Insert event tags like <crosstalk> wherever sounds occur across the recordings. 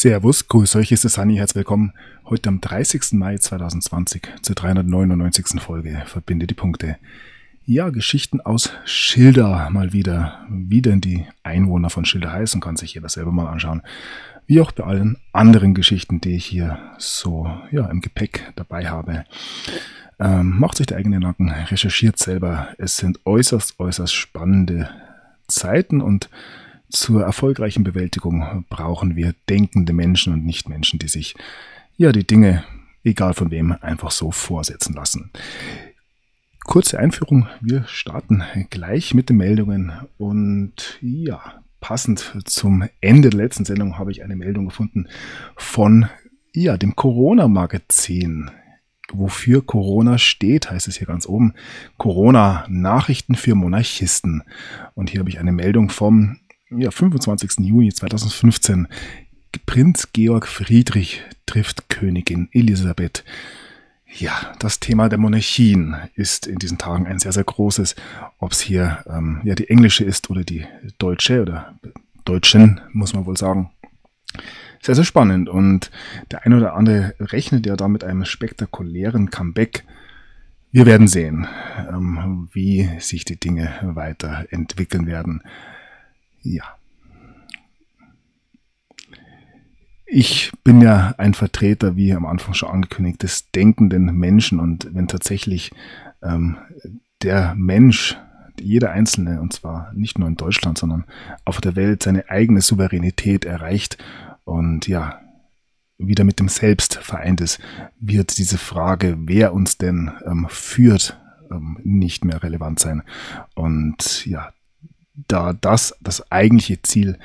Servus, grüß euch, ist es Sunny, herzlich willkommen. Heute am 30. Mai 2020 zur 399. Folge Verbinde die Punkte. Ja, Geschichten aus Schilder mal wieder. Wie denn die Einwohner von Schilder heißen, kann sich jeder selber mal anschauen. Wie auch bei allen anderen Geschichten, die ich hier so ja, im Gepäck dabei habe. Ähm, macht sich der eigene Nacken, recherchiert selber. Es sind äußerst, äußerst spannende Zeiten und zur erfolgreichen Bewältigung brauchen wir denkende Menschen und nicht Menschen, die sich ja die Dinge, egal von wem, einfach so vorsetzen lassen. Kurze Einführung, wir starten gleich mit den Meldungen und ja, passend zum Ende der letzten Sendung habe ich eine Meldung gefunden von ja, dem Corona-Magazin. Wofür Corona steht, heißt es hier ganz oben. Corona-Nachrichten für Monarchisten. Und hier habe ich eine Meldung vom ja, 25. Juni 2015 Prinz Georg Friedrich trifft Königin Elisabeth. Ja, das Thema der Monarchien ist in diesen Tagen ein sehr, sehr großes. Ob es hier ähm, ja die englische ist oder die deutsche oder deutschen, muss man wohl sagen. Sehr, sehr spannend. Und der eine oder andere rechnet ja da mit einem spektakulären Comeback. Wir werden sehen, ähm, wie sich die Dinge weiterentwickeln werden. Ja. Ich bin ja ein Vertreter, wie am Anfang schon angekündigt, des denkenden Menschen. Und wenn tatsächlich ähm, der Mensch, jeder Einzelne, und zwar nicht nur in Deutschland, sondern auf der Welt, seine eigene Souveränität erreicht und ja, wieder mit dem Selbst vereint ist, wird diese Frage, wer uns denn ähm, führt, ähm, nicht mehr relevant sein. Und ja, da das das eigentliche Ziel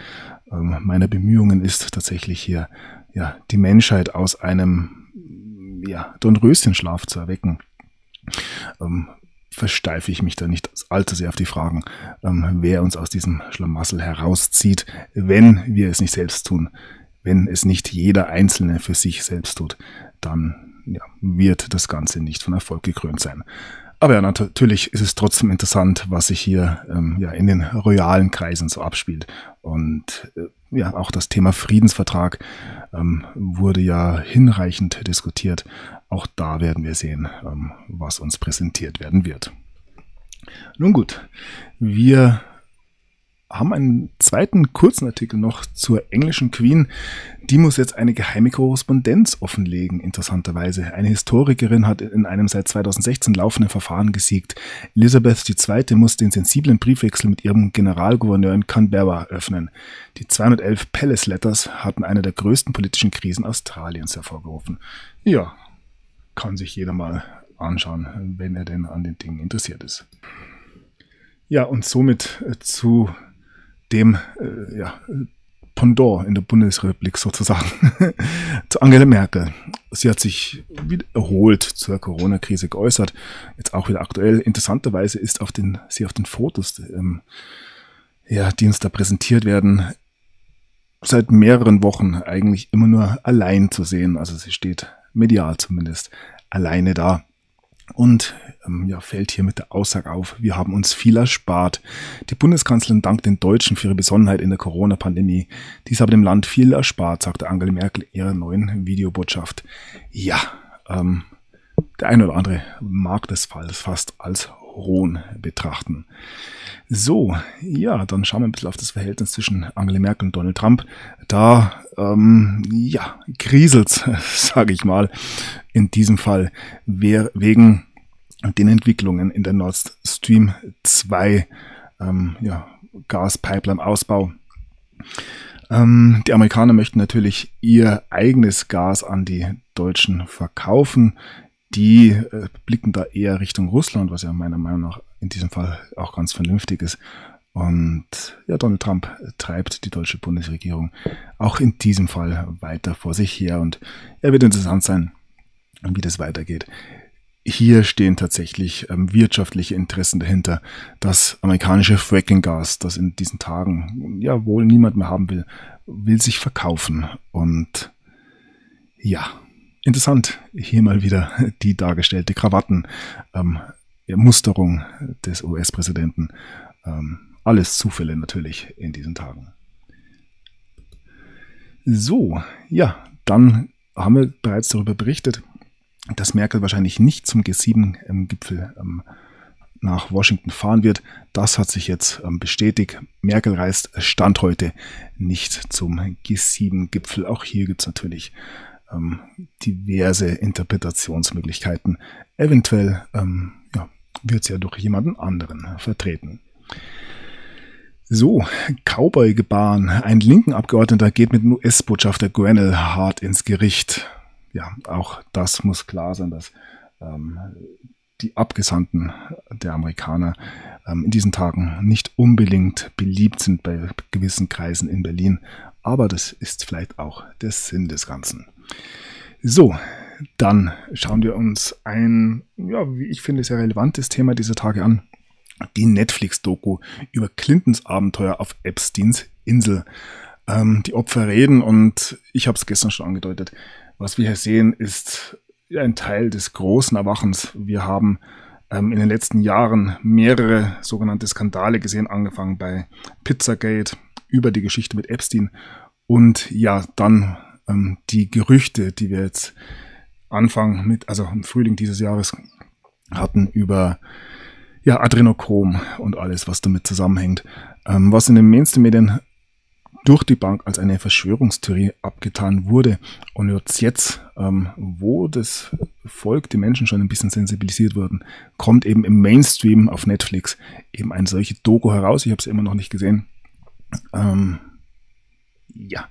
ähm, meiner Bemühungen ist, tatsächlich hier ja, die Menschheit aus einem ja, Dornröschenschlaf zu erwecken, ähm, versteife ich mich da nicht allzu sehr auf die Fragen, ähm, wer uns aus diesem Schlamassel herauszieht, wenn wir es nicht selbst tun. Wenn es nicht jeder Einzelne für sich selbst tut, dann ja, wird das Ganze nicht von Erfolg gekrönt sein. Aber ja, natürlich ist es trotzdem interessant, was sich hier ähm, ja, in den royalen Kreisen so abspielt. Und äh, ja, auch das Thema Friedensvertrag ähm, wurde ja hinreichend diskutiert. Auch da werden wir sehen, ähm, was uns präsentiert werden wird. Nun gut, wir haben einen zweiten kurzen Artikel noch zur englischen Queen. Die muss jetzt eine geheime Korrespondenz offenlegen, interessanterweise. Eine Historikerin hat in einem seit 2016 laufenden Verfahren gesiegt. Elizabeth II. muss den sensiblen Briefwechsel mit ihrem Generalgouverneur in Canberra öffnen. Die 211 Palace Letters hatten eine der größten politischen Krisen Australiens hervorgerufen. Ja, kann sich jeder mal anschauen, wenn er denn an den Dingen interessiert ist. Ja, und somit äh, zu dem äh, ja, Pendant in der Bundesrepublik sozusagen <laughs> zu Angela Merkel. Sie hat sich erholt zur Corona-Krise geäußert, jetzt auch wieder aktuell. Interessanterweise ist auf den, sie auf den Fotos, ähm, ja, die uns da präsentiert werden, seit mehreren Wochen eigentlich immer nur allein zu sehen. Also sie steht medial zumindest alleine da und ähm, ja, fällt hier mit der Aussage auf, wir haben uns viel erspart. Die Bundeskanzlerin dankt den Deutschen für ihre Besonnenheit in der Corona-Pandemie. Dies habe dem Land viel erspart, sagte Angela Merkel in ihrer neuen Videobotschaft. Ja, ähm, der eine oder andere mag das fast als Hohn betrachten. So, ja, dann schauen wir ein bisschen auf das Verhältnis zwischen Angela Merkel und Donald Trump. Da, ähm, ja, kriselt, <laughs> sage ich mal, in diesem Fall wegen den Entwicklungen in der Nord Stream 2 ähm, ja, Gaspipeline-Ausbau. Ähm, die Amerikaner möchten natürlich ihr eigenes Gas an die Deutschen verkaufen. Die äh, blicken da eher Richtung Russland, was ja meiner Meinung nach in diesem Fall auch ganz vernünftig ist. Und ja, Donald Trump treibt die deutsche Bundesregierung auch in diesem Fall weiter vor sich her. Und er wird interessant sein, wie das weitergeht. Hier stehen tatsächlich ähm, wirtschaftliche Interessen dahinter. Das amerikanische Fracking-Gas, das in diesen Tagen ja wohl niemand mehr haben will, will sich verkaufen. Und ja, interessant, hier mal wieder die dargestellte Krawatten. Ähm, des US-Präsidenten. Ähm, alles Zufälle natürlich in diesen Tagen. So, ja, dann haben wir bereits darüber berichtet, dass Merkel wahrscheinlich nicht zum G7-Gipfel ähm, nach Washington fahren wird. Das hat sich jetzt ähm, bestätigt. Merkel reist Stand heute nicht zum G7-Gipfel. Auch hier gibt es natürlich ähm, diverse Interpretationsmöglichkeiten. Eventuell ähm, ja, wird es ja durch jemanden anderen vertreten. So, Cowboy-Gebaren. Ein linken Abgeordneter geht mit US-Botschafter Grenell hart ins Gericht. Ja, auch das muss klar sein, dass ähm, die Abgesandten der Amerikaner ähm, in diesen Tagen nicht unbedingt beliebt sind bei gewissen Kreisen in Berlin. Aber das ist vielleicht auch der Sinn des Ganzen. So, dann schauen wir uns ein, ja, wie ich finde, sehr relevantes Thema dieser Tage an die Netflix-Doku über Clintons Abenteuer auf Epsteins Insel. Ähm, die Opfer reden und ich habe es gestern schon angedeutet. Was wir hier sehen, ist ein Teil des großen Erwachens. Wir haben ähm, in den letzten Jahren mehrere sogenannte Skandale gesehen, angefangen bei Pizzagate über die Geschichte mit Epstein und ja, dann ähm, die Gerüchte, die wir jetzt Anfang mit, also im Frühling dieses Jahres hatten über ja, Adrenochrom und alles, was damit zusammenhängt, ähm, was in den Mainstream-Medien durch die Bank als eine Verschwörungstheorie abgetan wurde und jetzt, ähm, wo das Volk, die Menschen schon ein bisschen sensibilisiert wurden, kommt eben im Mainstream auf Netflix eben eine solche Doku heraus. Ich habe es immer noch nicht gesehen. Ähm, ja,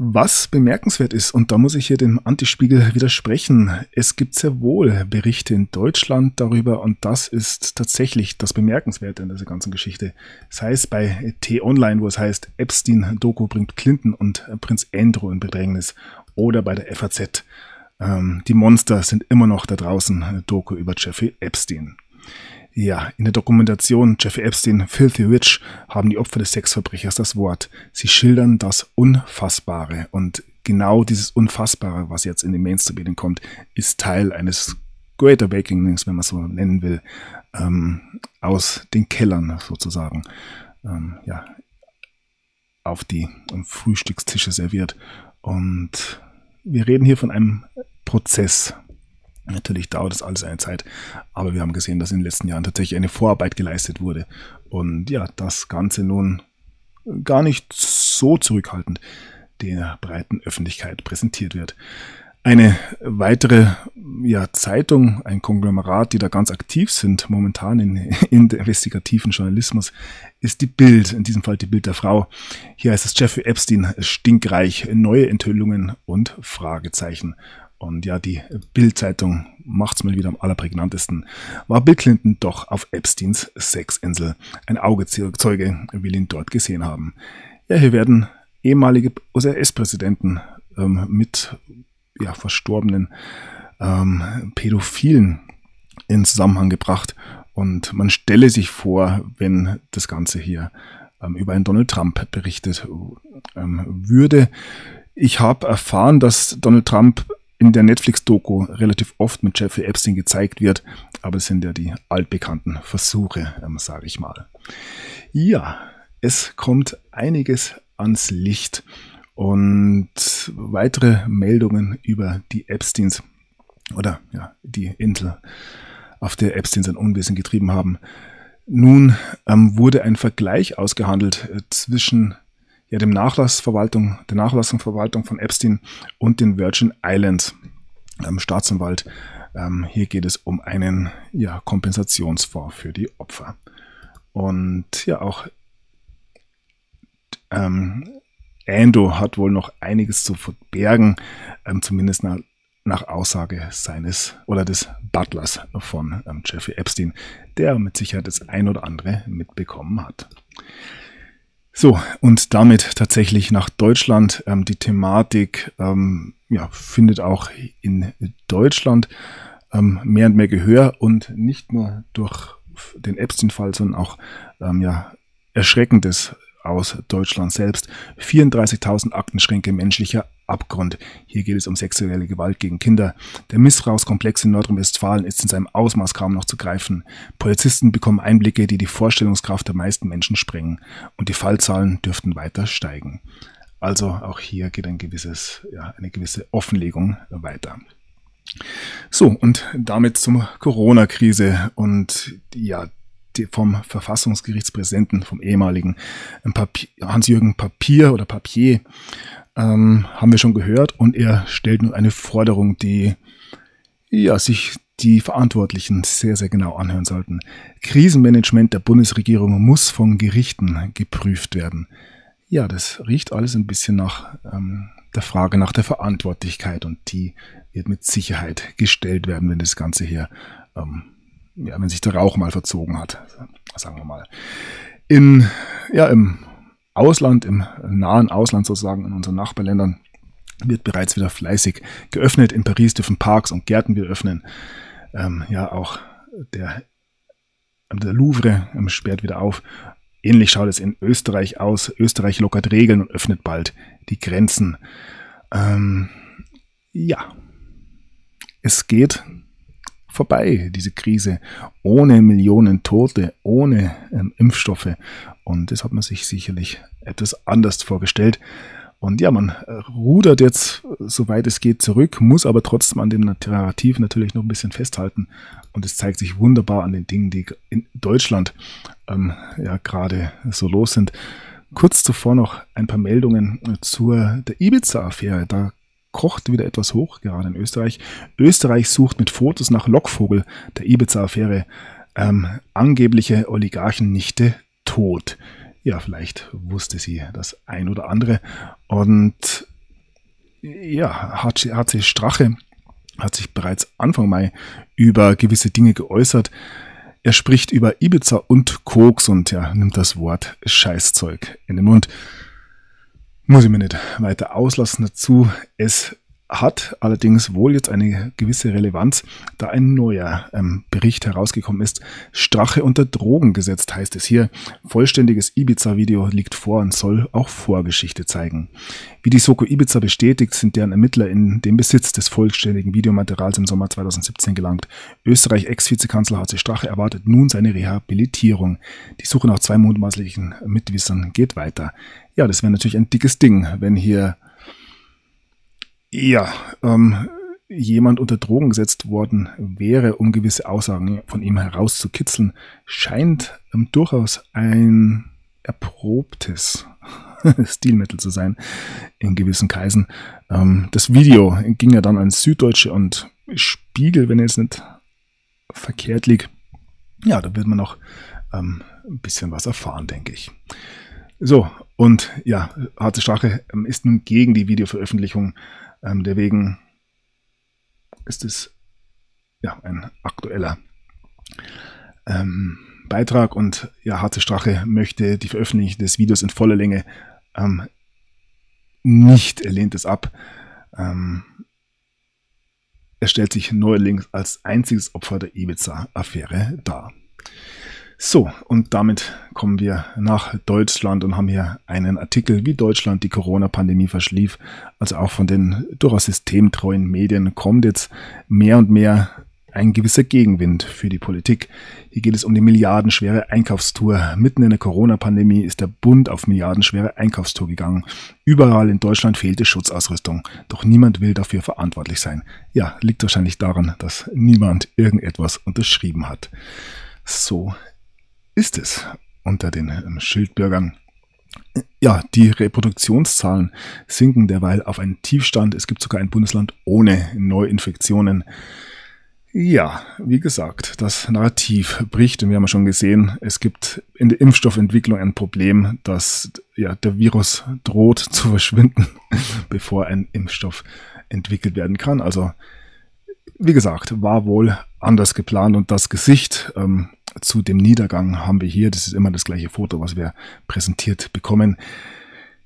was bemerkenswert ist, und da muss ich hier dem Antispiegel widersprechen, es gibt sehr wohl Berichte in Deutschland darüber und das ist tatsächlich das Bemerkenswerte in dieser ganzen Geschichte. Sei es bei T-Online, wo es heißt, Epstein-Doku bringt Clinton und Prinz Andrew in Bedrängnis oder bei der FAZ. Ähm, die Monster sind immer noch da draußen, Doku über Jeffrey Epstein. Ja, in der Dokumentation Jeffrey Epstein, Filthy Rich haben die Opfer des Sexverbrechers das Wort. Sie schildern das Unfassbare und genau dieses Unfassbare, was jetzt in den Mainstream-Medien kommt, ist Teil eines Great Awakenings, wenn man es so nennen will, ähm, aus den Kellern sozusagen, ähm, ja, auf die Frühstückstische serviert. Und wir reden hier von einem Prozess, Natürlich dauert das alles eine Zeit, aber wir haben gesehen, dass in den letzten Jahren tatsächlich eine Vorarbeit geleistet wurde. Und ja, das Ganze nun gar nicht so zurückhaltend der breiten Öffentlichkeit präsentiert wird. Eine weitere ja, Zeitung, ein Konglomerat, die da ganz aktiv sind momentan in, <laughs> in investigativen Journalismus, ist die Bild, in diesem Fall die Bild der Frau. Hier heißt es Jeffrey Epstein, stinkreich, neue Enthüllungen und Fragezeichen. Und ja, die Bild-Zeitung macht's mal wieder am allerprägnantesten. War Bill Clinton doch auf Epsteins Sexinsel. Ein Augezeuge will ihn dort gesehen haben. Ja, hier werden ehemalige US-Präsidenten ähm, mit ja, verstorbenen ähm, Pädophilen in Zusammenhang gebracht. Und man stelle sich vor, wenn das Ganze hier ähm, über einen Donald Trump berichtet ähm, würde. Ich habe erfahren, dass Donald Trump in der Netflix-Doku relativ oft mit Jeffrey Epstein gezeigt wird, aber es sind ja die altbekannten Versuche, ähm, sage ich mal. Ja, es kommt einiges ans Licht und weitere Meldungen über die Epsteins oder ja, die Insel, auf der Epstein sein Unwesen getrieben haben. Nun ähm, wurde ein Vergleich ausgehandelt äh, zwischen ja, dem Nachlassverwaltung, der Nachlassungsverwaltung von Epstein und den Virgin Islands ähm, Staatsanwalt. Ähm, hier geht es um einen ja, Kompensationsfonds für die Opfer. Und ja, auch ähm, Ando hat wohl noch einiges zu verbergen, ähm, zumindest nach, nach, Aussage seines oder des Butlers von ähm, Jeffrey Epstein, der mit Sicherheit das ein oder andere mitbekommen hat. So, und damit tatsächlich nach Deutschland. Ähm, die Thematik ähm, ja, findet auch in Deutschland ähm, mehr und mehr Gehör und nicht nur durch den Epstein-Fall, sondern auch ähm, ja, Erschreckendes aus Deutschland selbst. 34.000 Aktenschränke menschlicher Abgrund. Hier geht es um sexuelle Gewalt gegen Kinder. Der Missbrauchskomplex in Nordrhein-Westfalen ist in seinem Ausmaß kaum noch zu greifen. Polizisten bekommen Einblicke, die die Vorstellungskraft der meisten Menschen sprengen. Und die Fallzahlen dürften weiter steigen. Also auch hier geht ein gewisses, ja, eine gewisse Offenlegung weiter. So, und damit zur Corona-Krise und ja, vom Verfassungsgerichtspräsidenten, vom ehemaligen Hans-Jürgen Papier oder Papier, ähm, haben wir schon gehört. Und er stellt nun eine Forderung, die ja, sich die Verantwortlichen sehr, sehr genau anhören sollten. Krisenmanagement der Bundesregierung muss von Gerichten geprüft werden. Ja, das riecht alles ein bisschen nach ähm, der Frage nach der Verantwortlichkeit und die wird mit Sicherheit gestellt werden, wenn das Ganze hier, ähm, ja, wenn sich der Rauch mal verzogen hat, sagen wir mal. In, ja, im Ausland, im nahen Ausland sozusagen, in unseren Nachbarländern, wird bereits wieder fleißig geöffnet. In Paris dürfen Parks und Gärten wieder öffnen. Ähm, ja, auch der, der Louvre ähm, sperrt wieder auf. Ähnlich schaut es in Österreich aus. Österreich lockert Regeln und öffnet bald die Grenzen. Ähm, ja, es geht vorbei, diese Krise, ohne Millionen Tote, ohne ähm, Impfstoffe. Und das hat man sich sicherlich etwas anders vorgestellt. Und ja, man äh, rudert jetzt, soweit es geht, zurück, muss aber trotzdem an dem Narrativ natürlich noch ein bisschen festhalten. Und es zeigt sich wunderbar an den Dingen, die in Deutschland ähm, ja gerade so los sind. Kurz zuvor noch ein paar Meldungen zur der Ibiza-Affäre. Da kocht wieder etwas hoch, gerade in Österreich. Österreich sucht mit Fotos nach Lockvogel der Ibiza-Affäre ähm, angebliche Oligarchennichte tot ja, vielleicht wusste sie das ein oder andere. Und ja, HC Strache hat sich bereits Anfang Mai über gewisse Dinge geäußert. Er spricht über Ibiza und Koks und ja, nimmt das Wort Scheißzeug in den Mund. Muss ich mir nicht weiter auslassen dazu. Es hat allerdings wohl jetzt eine gewisse Relevanz, da ein neuer ähm, Bericht herausgekommen ist. Strache unter Drogen gesetzt heißt es hier. Vollständiges Ibiza-Video liegt vor und soll auch Vorgeschichte zeigen. Wie die Soko Ibiza bestätigt, sind deren Ermittler in den Besitz des vollständigen Videomaterials im Sommer 2017 gelangt. Österreich Ex-Vizekanzler HC Strache erwartet nun seine Rehabilitierung. Die Suche nach zwei mutmaßlichen Mitwissern geht weiter. Ja, das wäre natürlich ein dickes Ding, wenn hier ja, ähm, jemand unter Drogen gesetzt worden wäre, um gewisse Aussagen von ihm herauszukitzeln, scheint ähm, durchaus ein erprobtes <laughs> Stilmittel zu sein in gewissen Kreisen. Ähm, das Video ging ja dann an Süddeutsche und Spiegel, wenn es nicht verkehrt liegt. Ja, da wird man noch ähm, ein bisschen was erfahren, denke ich. So, und ja, Harte Strache ähm, ist nun gegen die Videoveröffentlichung ähm, deswegen ist es ja ein aktueller ähm, Beitrag und ja, Harte Strache möchte die Veröffentlichung des Videos in voller Länge ähm, nicht, er lehnt es ab. Ähm, er stellt sich neuerdings als einziges Opfer der Ibiza-Affäre dar. So, und damit kommen wir nach Deutschland und haben hier einen Artikel, wie Deutschland die Corona-Pandemie verschlief. Also auch von den durchaus systemtreuen Medien kommt jetzt mehr und mehr ein gewisser Gegenwind für die Politik. Hier geht es um die milliardenschwere Einkaufstour. Mitten in der Corona-Pandemie ist der Bund auf milliardenschwere Einkaufstour gegangen. Überall in Deutschland fehlte Schutzausrüstung. Doch niemand will dafür verantwortlich sein. Ja, liegt wahrscheinlich daran, dass niemand irgendetwas unterschrieben hat. So ist es unter den ähm, Schildbürgern. Ja, die Reproduktionszahlen sinken derweil auf einen Tiefstand. Es gibt sogar ein Bundesland ohne Neuinfektionen. Ja, wie gesagt, das Narrativ bricht und wir haben schon gesehen, es gibt in der Impfstoffentwicklung ein Problem, dass ja, der Virus droht <laughs> zu verschwinden, bevor ein Impfstoff entwickelt werden kann. Also, wie gesagt, war wohl anders geplant und das Gesicht ähm, zu dem Niedergang haben wir hier, das ist immer das gleiche Foto, was wir präsentiert bekommen.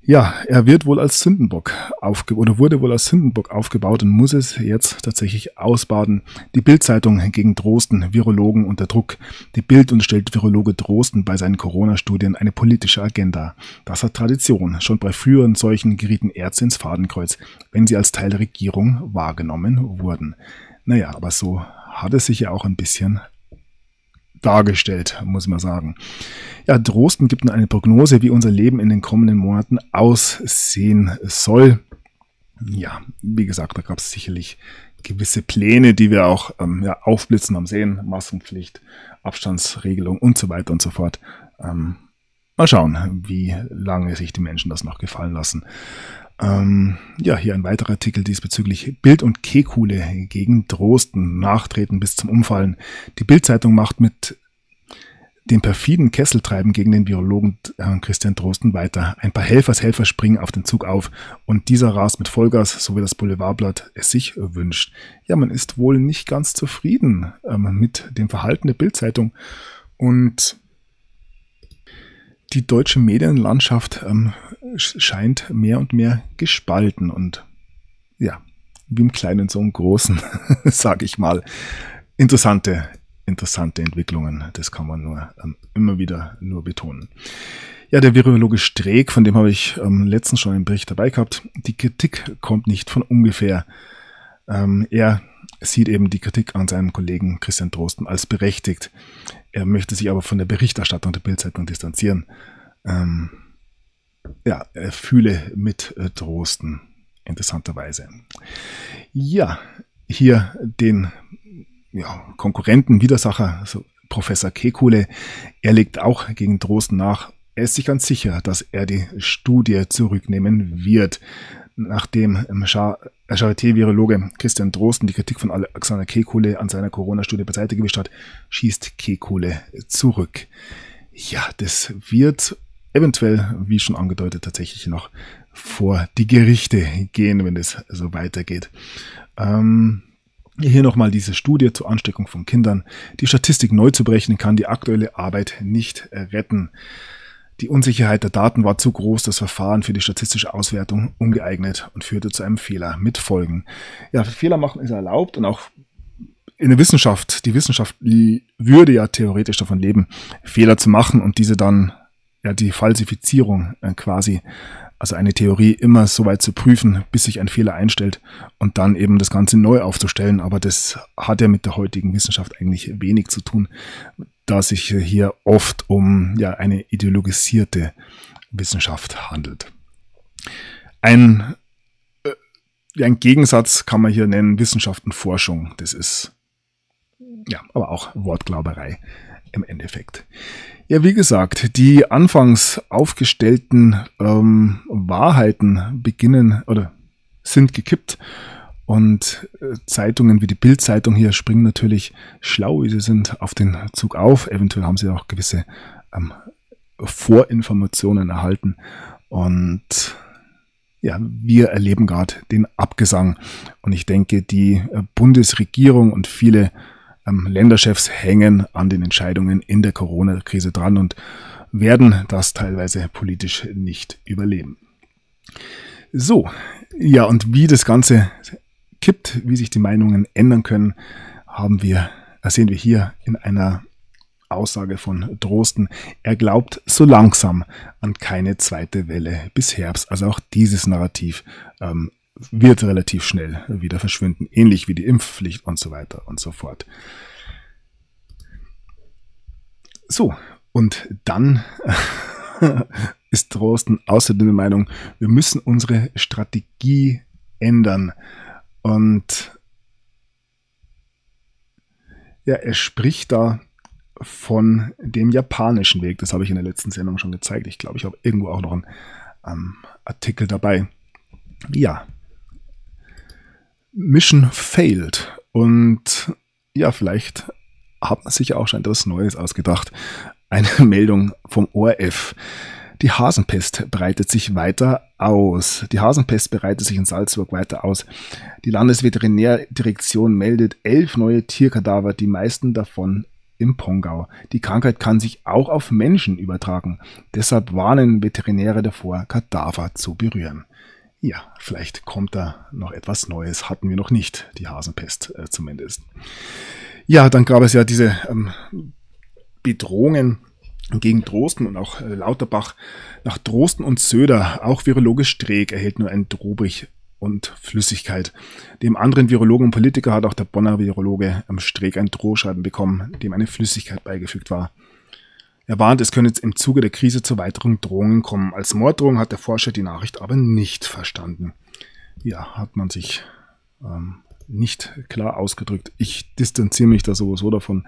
Ja, er wird wohl als Sündenbock aufge oder wurde wohl als Sündenbock aufgebaut und muss es jetzt tatsächlich ausbaden. Die Bildzeitung gegen Drosten, Virologen unter Druck. Die Bild unterstellt Virologe Drosten bei seinen Corona-Studien eine politische Agenda. Das hat Tradition. Schon bei früheren solchen gerieten Ärzte ins Fadenkreuz, wenn sie als Teil der Regierung wahrgenommen wurden. Naja, aber so hat es sich ja auch ein bisschen dargestellt, muss man sagen. Ja, Drosten gibt eine Prognose, wie unser Leben in den kommenden Monaten aussehen soll. Ja, wie gesagt, da gab es sicherlich gewisse Pläne, die wir auch ähm, ja, aufblitzen am Sehen, Maskenpflicht, Abstandsregelung und so weiter und so fort. Ähm, mal schauen, wie lange sich die Menschen das noch gefallen lassen. Ähm, ja, hier ein weiterer Artikel diesbezüglich Bild und Kekule gegen Drosten nachtreten bis zum Umfallen. Die Bildzeitung macht mit dem perfiden Kesseltreiben gegen den Virologen äh, Christian Drosten weiter. Ein paar Helfershelfer springen auf den Zug auf und dieser rast mit Vollgas, so wie das Boulevardblatt es sich wünscht. Ja, man ist wohl nicht ganz zufrieden ähm, mit dem Verhalten der Bildzeitung und die deutsche Medienlandschaft ähm, scheint mehr und mehr gespalten und ja, wie im Kleinen so im Großen, <laughs> sage ich mal. Interessante, interessante Entwicklungen. Das kann man nur ähm, immer wieder nur betonen. Ja, der Virologe Streeck, von dem habe ich ähm, letztens schon einen Bericht dabei gehabt. Die Kritik kommt nicht von ungefähr. Ähm, er sieht eben die Kritik an seinem Kollegen Christian Drosten als berechtigt. Er möchte sich aber von der Berichterstattung der Bildzeitung distanzieren. Ähm, ja, er fühle mit äh, Drosten, interessanterweise. Ja, hier den ja, Konkurrenten, Widersacher, also Professor Kekule, er legt auch gegen Drosten nach. Er ist sich ganz sicher, dass er die Studie zurücknehmen wird. Nachdem Charité-Virologe Christian Drosten die Kritik von Alexander Kekule an seiner Corona-Studie beiseite gewischt hat, schießt Kekule zurück. Ja, das wird eventuell, wie schon angedeutet, tatsächlich noch vor die Gerichte gehen, wenn es so weitergeht. Ähm, hier nochmal diese Studie zur Ansteckung von Kindern. Die Statistik neu zu berechnen kann die aktuelle Arbeit nicht retten. Die Unsicherheit der Daten war zu groß, das Verfahren für die statistische Auswertung ungeeignet und führte zu einem Fehler mit Folgen. Ja, Fehler machen ist erlaubt und auch in der Wissenschaft, die Wissenschaft würde ja theoretisch davon leben, Fehler zu machen und diese dann, ja, die Falsifizierung äh, quasi also eine Theorie immer so weit zu prüfen, bis sich ein Fehler einstellt und dann eben das Ganze neu aufzustellen. Aber das hat ja mit der heutigen Wissenschaft eigentlich wenig zu tun, da sich hier oft um ja, eine ideologisierte Wissenschaft handelt. Ein, äh, ein Gegensatz kann man hier nennen, Wissenschaft und Forschung. Das ist ja, aber auch Wortglauberei im Endeffekt. Ja, wie gesagt, die anfangs aufgestellten ähm, Wahrheiten beginnen oder sind gekippt und äh, Zeitungen wie die Bildzeitung hier springen natürlich schlau, wie sie sind, auf den Zug auf. Eventuell haben sie auch gewisse ähm, Vorinformationen erhalten und ja, wir erleben gerade den Abgesang. Und ich denke, die äh, Bundesregierung und viele ähm, Länderchefs hängen an den Entscheidungen in der Corona-Krise dran und werden das teilweise politisch nicht überleben. So, ja, und wie das Ganze kippt, wie sich die Meinungen ändern können, haben wir, sehen wir hier in einer Aussage von Drosten. Er glaubt so langsam an keine zweite Welle bis Herbst. Also auch dieses Narrativ ähm, wird relativ schnell wieder verschwinden, ähnlich wie die Impfpflicht und so weiter und so fort. So, und dann <laughs> ist Drosten außerdem der Meinung, wir müssen unsere Strategie ändern. Und ja, er spricht da von dem japanischen Weg. Das habe ich in der letzten Sendung schon gezeigt. Ich glaube, ich habe irgendwo auch noch einen ähm, Artikel dabei. Ja, Mission failed. Und ja, vielleicht hat man sich auch schon etwas Neues ausgedacht. Eine <laughs> Meldung vom ORF. Die Hasenpest breitet sich weiter aus. Die Hasenpest breitet sich in Salzburg weiter aus. Die Landesveterinärdirektion meldet elf neue Tierkadaver, die meisten davon im Pongau. Die Krankheit kann sich auch auf Menschen übertragen. Deshalb warnen Veterinäre davor, Kadaver zu berühren. Ja, vielleicht kommt da noch etwas Neues. Hatten wir noch nicht, die Hasenpest äh, zumindest. Ja, dann gab es ja diese ähm, Bedrohungen gegen Drosten und auch äh, Lauterbach. Nach Drosten und Söder, auch virologisch Streeck, erhält nur ein Drobrich und Flüssigkeit. Dem anderen Virologen und Politiker hat auch der Bonner Virologe am Streeck ein Drohschreiben bekommen, dem eine Flüssigkeit beigefügt war. Er warnt, es könne im Zuge der Krise zu weiteren Drohungen kommen. Als Morddrohung hat der Forscher die Nachricht aber nicht verstanden. Ja, hat man sich ähm, nicht klar ausgedrückt. Ich distanziere mich da sowieso davon.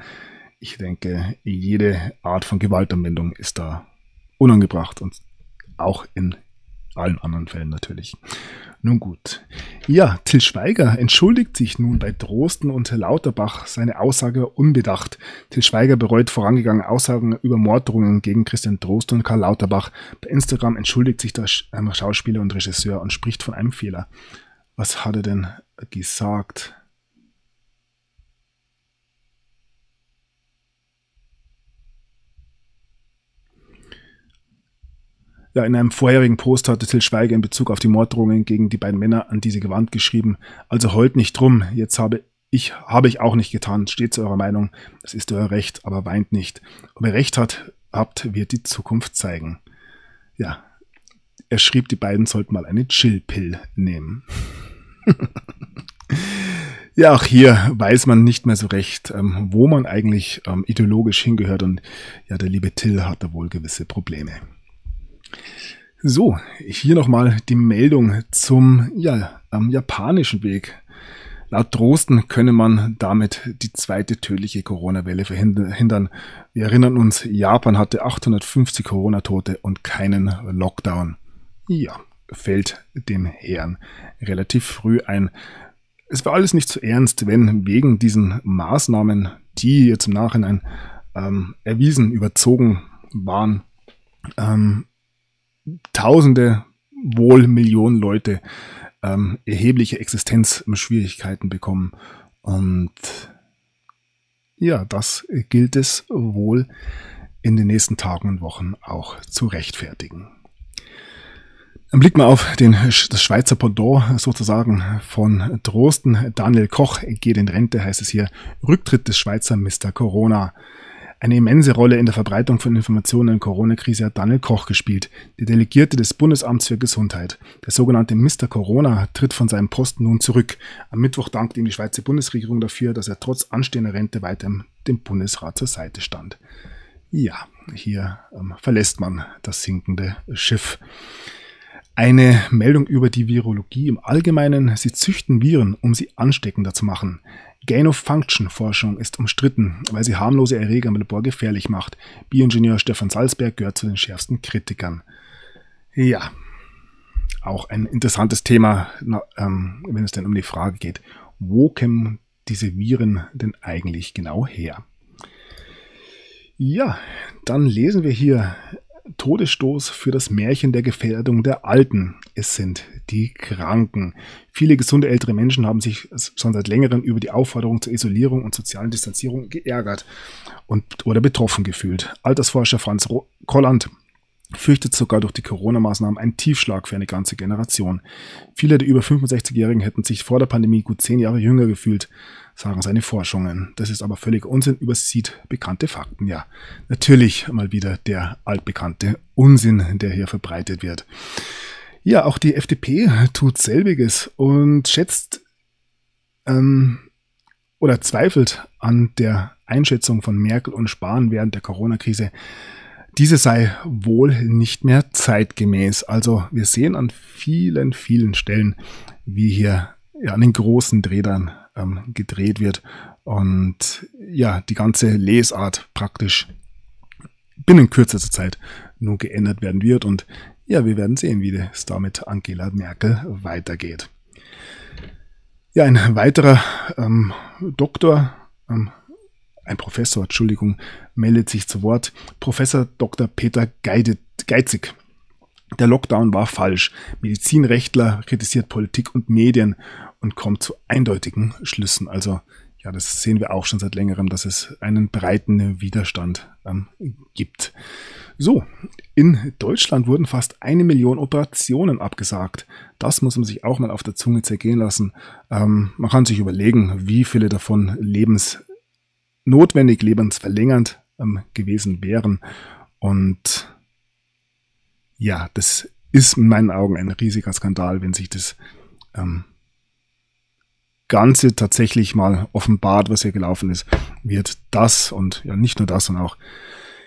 Ich denke, jede Art von Gewaltanwendung ist da unangebracht und auch in allen anderen Fällen natürlich. Nun gut. Ja, Till Schweiger entschuldigt sich nun bei Drosten und Lauterbach seine Aussage unbedacht. Till Schweiger bereut vorangegangene Aussagen über Morddrohungen gegen Christian Drost und Karl Lauterbach. Bei Instagram entschuldigt sich der Schauspieler und Regisseur und spricht von einem Fehler. Was hat er denn gesagt? Ja, in einem vorherigen Post hatte Till Schweiger in Bezug auf die Morddrohungen gegen die beiden Männer an diese Gewand geschrieben. Also heult nicht drum, jetzt habe ich, habe ich auch nicht getan. Steht zu eurer Meinung, das ist euer Recht, aber weint nicht. Ob ihr Recht hat, habt, wird die Zukunft zeigen. Ja, er schrieb, die beiden sollten mal eine Chill-Pill nehmen. <laughs> ja, auch hier weiß man nicht mehr so recht, ähm, wo man eigentlich ähm, ideologisch hingehört und ja, der liebe Till hat da wohl gewisse Probleme. So, hier nochmal die Meldung zum ja, japanischen Weg. Laut Drosten könne man damit die zweite tödliche Corona-Welle verhindern. Wir erinnern uns, Japan hatte 850 Corona-Tote und keinen Lockdown. Ja, fällt dem Herrn relativ früh ein. Es war alles nicht so ernst, wenn wegen diesen Maßnahmen, die jetzt im Nachhinein ähm, erwiesen, überzogen waren, ähm, Tausende, wohl Millionen Leute ähm, erhebliche Existenzschwierigkeiten bekommen. Und ja, das gilt es wohl in den nächsten Tagen und Wochen auch zu rechtfertigen. Ein Blick mal auf den, das Schweizer Pendant sozusagen von Drosten. Daniel Koch geht in Rente, heißt es hier. Rücktritt des Schweizer Mr. Corona. Eine immense Rolle in der Verbreitung von Informationen in der Corona-Krise hat Daniel Koch gespielt, der Delegierte des Bundesamts für Gesundheit. Der sogenannte Mr. Corona tritt von seinem Posten nun zurück. Am Mittwoch dankte ihm die Schweizer Bundesregierung dafür, dass er trotz anstehender Rente weiter dem Bundesrat zur Seite stand. Ja, hier ähm, verlässt man das sinkende Schiff. Eine Meldung über die Virologie im Allgemeinen. Sie züchten Viren, um sie ansteckender zu machen. Gain-of-Function-Forschung ist umstritten, weil sie harmlose Erreger im Labor gefährlich macht. Bioingenieur Stefan Salzberg gehört zu den schärfsten Kritikern. Ja, auch ein interessantes Thema, ähm, wenn es denn um die Frage geht, wo kämen diese Viren denn eigentlich genau her? Ja, dann lesen wir hier Todesstoß für das Märchen der Gefährdung der Alten. Es sind die Kranken. Viele gesunde ältere Menschen haben sich schon seit längerem über die Aufforderung zur Isolierung und sozialen Distanzierung geärgert und, oder betroffen gefühlt. Altersforscher Franz Kolland fürchtet sogar durch die Corona-Maßnahmen einen Tiefschlag für eine ganze Generation. Viele der über 65-Jährigen hätten sich vor der Pandemie gut zehn Jahre jünger gefühlt sagen seine Forschungen. Das ist aber völlig Unsinn, übersieht bekannte Fakten. Ja, natürlich mal wieder der altbekannte Unsinn, der hier verbreitet wird. Ja, auch die FDP tut selbiges und schätzt ähm, oder zweifelt an der Einschätzung von Merkel und Spahn während der Corona-Krise. Diese sei wohl nicht mehr zeitgemäß. Also wir sehen an vielen, vielen Stellen, wie hier ja, an den großen Drehern ähm, gedreht wird und ja, die ganze Lesart praktisch binnen kürzester Zeit nur geändert werden wird und ja, wir werden sehen, wie es da mit Angela Merkel weitergeht. Ja, ein weiterer ähm, Doktor, ähm, ein Professor, Entschuldigung, meldet sich zu Wort. Professor Dr. Peter Geizig. Der Lockdown war falsch. Medizinrechtler kritisiert Politik und Medien und kommt zu eindeutigen Schlüssen. Also ja, das sehen wir auch schon seit längerem, dass es einen breiten Widerstand ähm, gibt. So, in Deutschland wurden fast eine Million Operationen abgesagt. Das muss man sich auch mal auf der Zunge zergehen lassen. Ähm, man kann sich überlegen, wie viele davon lebensnotwendig, lebensverlängernd ähm, gewesen wären. Und ja, das ist in meinen Augen ein riesiger Skandal, wenn sich das ähm, Ganze tatsächlich mal offenbart, was hier gelaufen ist, wird das und ja nicht nur das, sondern auch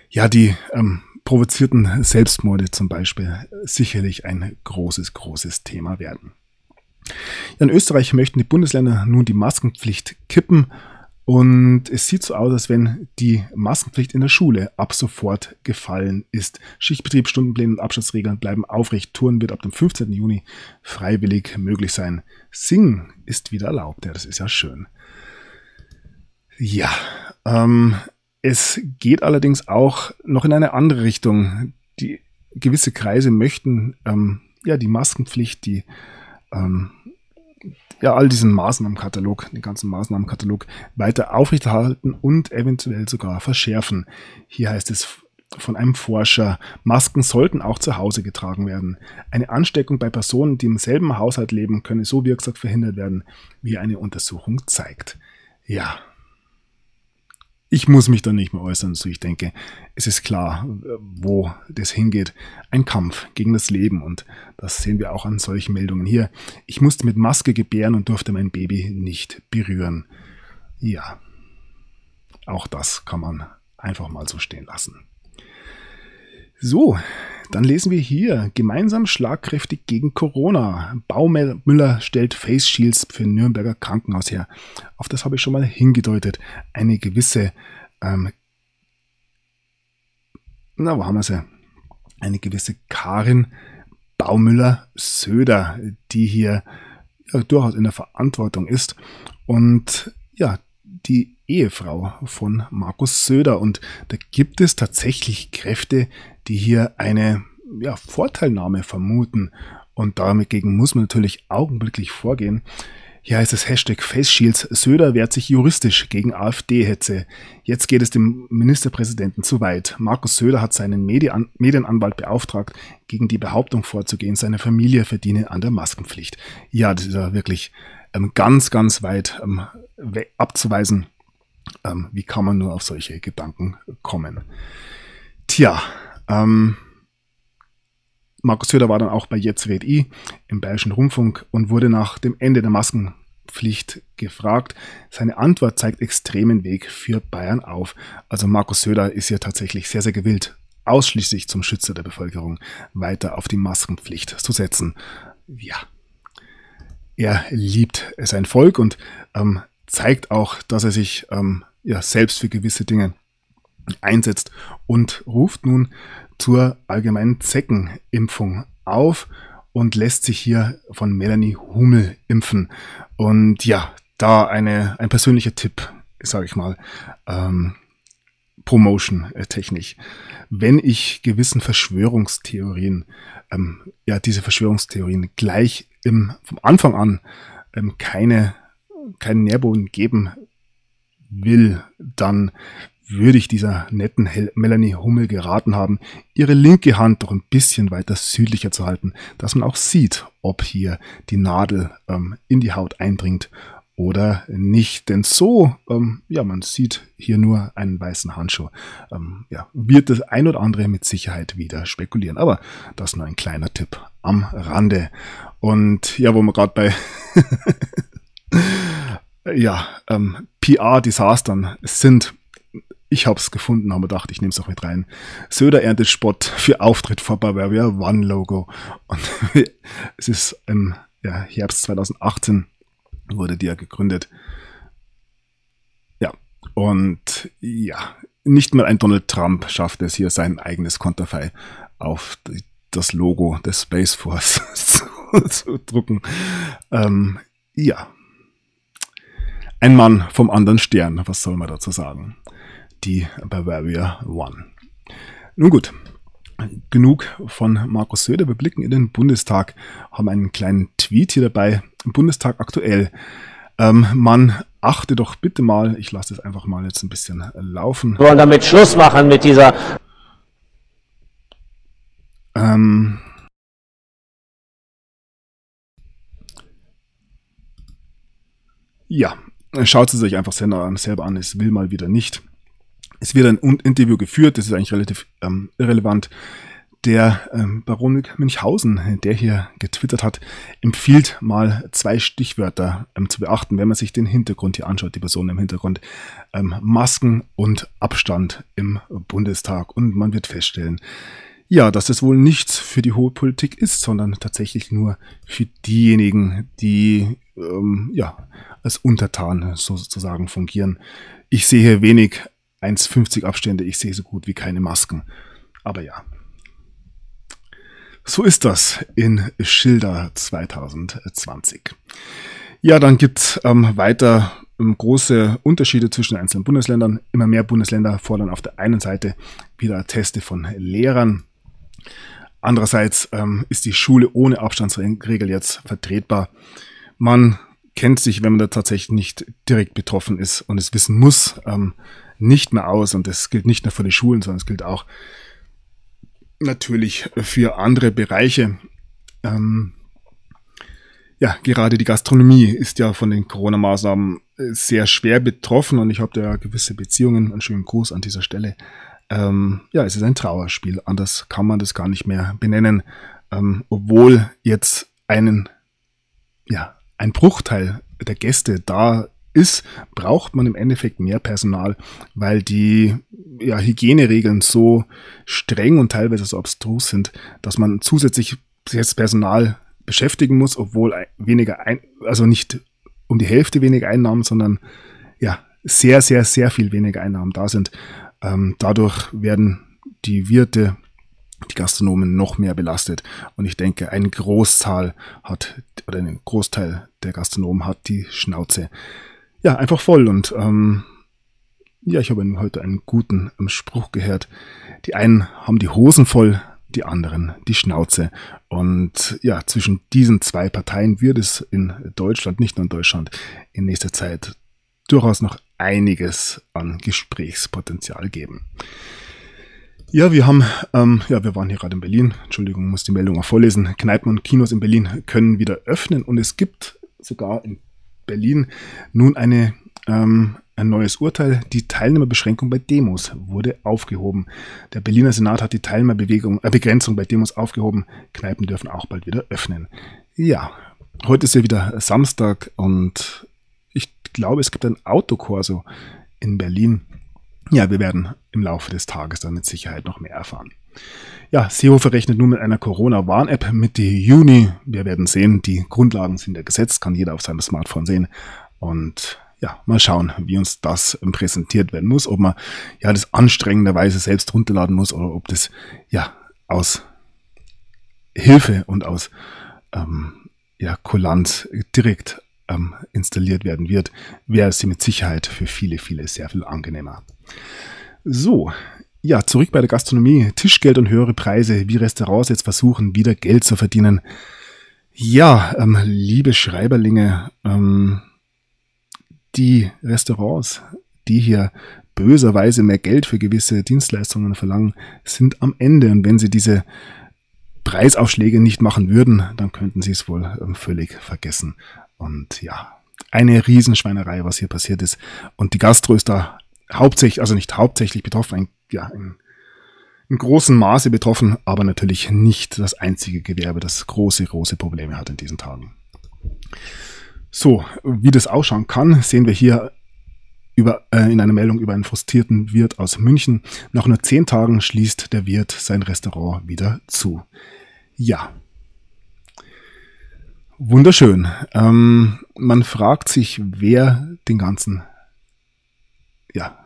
ja die ähm, provozierten Selbstmorde zum Beispiel sicherlich ein großes, großes Thema werden. In Österreich möchten die Bundesländer nun die Maskenpflicht kippen und es sieht so aus, als wenn die Maskenpflicht in der Schule ab sofort gefallen ist. Schichtbetrieb, Stundenpläne und Abstandsregeln bleiben aufrecht. Touren wird ab dem 15. Juni freiwillig möglich sein. Singen ist wieder erlaubt. Ja, das ist ja schön. Ja, ähm, es geht allerdings auch noch in eine andere Richtung. Die gewisse Kreise möchten ähm, ja die Maskenpflicht, die ähm, ja, all diesen Maßnahmenkatalog, den ganzen Maßnahmenkatalog weiter aufrechterhalten und eventuell sogar verschärfen. Hier heißt es von einem Forscher, Masken sollten auch zu Hause getragen werden. Eine Ansteckung bei Personen, die im selben Haushalt leben, könne so wirksam verhindert werden, wie eine Untersuchung zeigt. Ja, ich muss mich da nicht mehr äußern. So ich denke, es ist klar, wo das hingeht. Ein Kampf gegen das Leben und das sehen wir auch an solchen Meldungen hier. Ich musste mit Maske gebären und durfte mein Baby nicht berühren. Ja, auch das kann man einfach mal so stehen lassen. So, dann lesen wir hier, gemeinsam schlagkräftig gegen Corona. Baumüller stellt Face Shields für Nürnberger Krankenhaus her. Auf das habe ich schon mal hingedeutet. Eine gewisse, ähm, na, wo haben wir sie? Eine gewisse Karin Baumüller-Söder, die hier ja, durchaus in der Verantwortung ist. Und ja, die Ehefrau von Markus Söder. Und da gibt es tatsächlich Kräfte, die hier eine ja, Vorteilnahme vermuten. Und dagegen muss man natürlich augenblicklich vorgehen. Hier heißt es Hashtag FaceShields. Söder wehrt sich juristisch gegen AfD-Hetze. Jetzt geht es dem Ministerpräsidenten zu weit. Markus Söder hat seinen Medien Medienanwalt beauftragt, gegen die Behauptung vorzugehen, seine Familie verdiene an der Maskenpflicht. Ja, das ist ja wirklich ähm, ganz, ganz weit ähm, abzuweisen. Ähm, wie kann man nur auf solche Gedanken kommen? Tja, ähm, Markus Söder war dann auch bei Jetzt red i im Bayerischen Rundfunk und wurde nach dem Ende der Maskenpflicht gefragt. Seine Antwort zeigt extremen Weg für Bayern auf. Also Markus Söder ist ja tatsächlich sehr, sehr gewillt, ausschließlich zum Schützer der Bevölkerung weiter auf die Maskenpflicht zu setzen. Ja, er liebt sein Volk und ähm, zeigt auch, dass er sich ähm, ja, selbst für gewisse Dinge einsetzt und ruft nun zur allgemeinen Zeckenimpfung auf und lässt sich hier von Melanie Hummel impfen. Und ja, da eine, ein persönlicher Tipp, sage ich mal, ähm, Promotion-technisch. Wenn ich gewissen Verschwörungstheorien, ähm, ja, diese Verschwörungstheorien gleich im, vom Anfang an ähm, keine, keinen Nährboden geben will, dann würde ich dieser netten Melanie Hummel geraten haben, ihre linke Hand doch ein bisschen weiter südlicher zu halten, dass man auch sieht, ob hier die Nadel ähm, in die Haut eindringt oder nicht. Denn so, ähm, ja, man sieht hier nur einen weißen Handschuh. Ähm, ja, wird das ein oder andere mit Sicherheit wieder spekulieren. Aber das nur ein kleiner Tipp am Rande. Und ja, wo wir gerade bei <laughs> ja, ähm, PR-Desastern sind, ich habe es gefunden, aber dachte, ich nehme es auch mit rein. Söder erntet Spott für Auftritt vor Bavaria One Logo. Und <laughs> es ist im ja, Herbst 2018 wurde die ja gegründet. Ja, und ja, nicht mal ein Donald Trump schafft es hier sein eigenes Konterfei auf das Logo des Space Force <laughs> zu, zu drucken. Ähm, ja, ein Mann vom anderen Stern, was soll man dazu sagen? Die Bavaria One. Nun gut, genug von Markus Söder. Wir blicken in den Bundestag, haben einen kleinen Tweet hier dabei. Bundestag aktuell. Ähm, man achte doch bitte mal, ich lasse es einfach mal jetzt ein bisschen laufen. Wir wollen damit Schluss machen mit dieser. Ähm, ja, Schaut es sich einfach selber an, es will mal wieder nicht. Es wird ein Interview geführt, das ist eigentlich relativ ähm, irrelevant. der ähm, Baron Münchhausen, der hier getwittert hat, empfiehlt mal zwei Stichwörter ähm, zu beachten, wenn man sich den Hintergrund hier anschaut, die Person im Hintergrund. Ähm, Masken und Abstand im Bundestag. Und man wird feststellen, ja, dass es wohl nichts für die hohe Politik ist, sondern tatsächlich nur für diejenigen, die ähm, ja als Untertan sozusagen fungieren. Ich sehe hier wenig 1,50 Abstände, ich sehe so gut wie keine Masken. Aber ja, so ist das in Schilder 2020. Ja, dann gibt's ähm, weiter ähm, große Unterschiede zwischen den einzelnen Bundesländern. Immer mehr Bundesländer fordern auf der einen Seite wieder Teste von Lehrern. Andererseits ähm, ist die Schule ohne Abstandsregel jetzt vertretbar. Man kennt sich, wenn man da tatsächlich nicht direkt betroffen ist und es wissen muss, ähm, nicht mehr aus. Und das gilt nicht nur für die Schulen, sondern es gilt auch natürlich für andere Bereiche. Ähm, ja, gerade die Gastronomie ist ja von den Corona-Maßnahmen äh, sehr schwer betroffen und ich habe da gewisse Beziehungen. Einen schönen Gruß an dieser Stelle. Ähm, ja, es ist ein Trauerspiel. Anders kann man das gar nicht mehr benennen. Ähm, obwohl jetzt einen, ja, ein Bruchteil der Gäste da ist, braucht man im Endeffekt mehr Personal, weil die ja, Hygieneregeln so streng und teilweise so abstrus sind, dass man zusätzlich jetzt Personal beschäftigen muss, obwohl weniger, ein, also nicht um die Hälfte weniger Einnahmen, sondern ja, sehr, sehr, sehr viel weniger Einnahmen da sind. Ähm, dadurch werden die Wirte, die Gastronomen noch mehr belastet. Und ich denke, ein Großteil hat, oder ein Großteil der Gastronomen hat die Schnauze ja, einfach voll. Und ähm, ja, ich habe heute einen guten ähm, Spruch gehört. Die einen haben die Hosen voll, die anderen die Schnauze. Und ja, zwischen diesen zwei Parteien wird es in Deutschland, nicht nur in Deutschland, in nächster Zeit durchaus noch einiges an Gesprächspotenzial geben. Ja, wir haben, ähm, ja, wir waren hier gerade in Berlin. Entschuldigung, muss die Meldung auch vorlesen. Kneipen und Kinos in Berlin können wieder öffnen und es gibt sogar in Berlin nun eine, ähm, ein neues Urteil. Die Teilnehmerbeschränkung bei Demos wurde aufgehoben. Der Berliner Senat hat die Teilnehmerbewegung, äh, bei Demos aufgehoben. Kneipen dürfen auch bald wieder öffnen. Ja, heute ist ja wieder Samstag und glaube, es gibt ein Autokorso in Berlin. Ja, wir werden im Laufe des Tages dann mit Sicherheit noch mehr erfahren. Ja, Seehofer rechnet nun mit einer Corona-Warn-App Mitte Juni. Wir werden sehen, die Grundlagen sind ja gesetzt, kann jeder auf seinem Smartphone sehen. Und ja, mal schauen, wie uns das präsentiert werden muss, ob man ja das anstrengenderweise selbst runterladen muss oder ob das ja aus Hilfe und aus ähm, ja, Kulanz direkt ähm, installiert werden wird, wäre sie mit Sicherheit für viele, viele sehr viel angenehmer. So, ja, zurück bei der Gastronomie. Tischgeld und höhere Preise, wie Restaurants jetzt versuchen, wieder Geld zu verdienen. Ja, ähm, liebe Schreiberlinge, ähm, die Restaurants, die hier böserweise mehr Geld für gewisse Dienstleistungen verlangen, sind am Ende. Und wenn sie diese Preisaufschläge nicht machen würden, dann könnten sie es wohl ähm, völlig vergessen. Und ja, eine Riesenschweinerei, was hier passiert ist. Und die Gastro ist da hauptsächlich, also nicht hauptsächlich betroffen, ein, ja, in, in großem Maße betroffen, aber natürlich nicht das einzige Gewerbe, das große, große Probleme hat in diesen Tagen. So, wie das ausschauen kann, sehen wir hier über, äh, in einer Meldung über einen frustrierten Wirt aus München. Nach nur zehn Tagen schließt der Wirt sein Restaurant wieder zu. Ja. Wunderschön. Ähm, man fragt sich, wer den ganzen ja,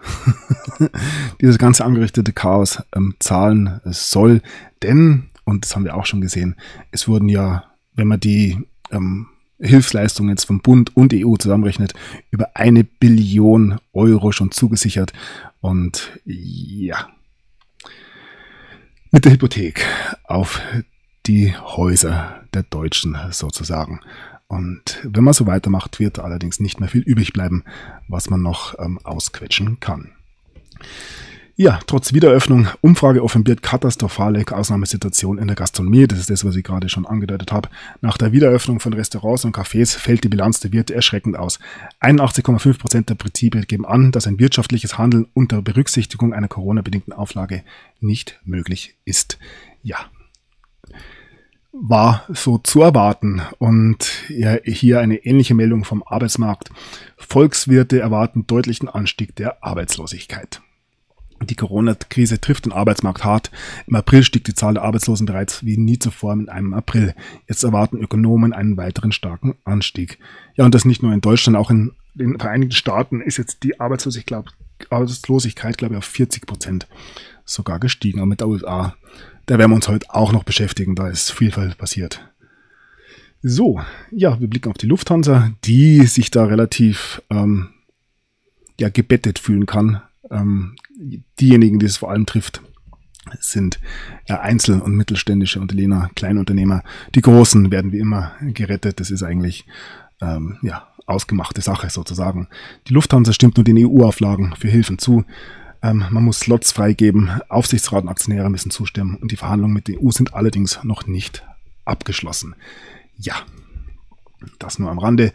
<laughs> dieses ganze angerichtete Chaos ähm, zahlen soll. Denn, und das haben wir auch schon gesehen, es wurden ja, wenn man die ähm, Hilfsleistungen jetzt vom Bund und EU zusammenrechnet, über eine Billion Euro schon zugesichert. Und ja, mit der Hypothek auf die Häuser der Deutschen sozusagen. Und wenn man so weitermacht, wird allerdings nicht mehr viel übrig bleiben, was man noch ähm, ausquetschen kann. Ja, trotz Wiederöffnung, Umfrage offenbiert katastrophale Ausnahmesituation in der Gastronomie. Das ist das, was ich gerade schon angedeutet habe. Nach der Wiederöffnung von Restaurants und Cafés fällt die Bilanz der Wirte erschreckend aus. 81,5 Prozent der Betriebe geben an, dass ein wirtschaftliches Handeln unter Berücksichtigung einer Corona-bedingten Auflage nicht möglich ist. Ja, war so zu erwarten. Und hier eine ähnliche Meldung vom Arbeitsmarkt. Volkswirte erwarten deutlichen Anstieg der Arbeitslosigkeit. Die Corona-Krise trifft den Arbeitsmarkt hart. Im April stieg die Zahl der Arbeitslosen bereits wie nie zuvor in einem April. Jetzt erwarten Ökonomen einen weiteren starken Anstieg. Ja, und das nicht nur in Deutschland, auch in den Vereinigten Staaten ist jetzt die Arbeitslosigkeit, glaube ich, auf 40 Prozent sogar gestiegen. Und mit der USA, da werden wir uns heute auch noch beschäftigen, da ist viel passiert. So, ja, wir blicken auf die Lufthansa, die sich da relativ ähm, ja, gebettet fühlen kann ähm, diejenigen, die es vor allem trifft, sind ja, Einzel- und mittelständische Unternehmer, Kleinunternehmer. Die Großen werden wie immer gerettet. Das ist eigentlich ähm, ja, ausgemachte Sache sozusagen. Die Lufthansa stimmt nur den EU-Auflagen für Hilfen zu. Ähm, man muss Slots freigeben, Aufsichtsrat und Aktionäre müssen zustimmen und die Verhandlungen mit der EU sind allerdings noch nicht abgeschlossen. Ja, das nur am Rande.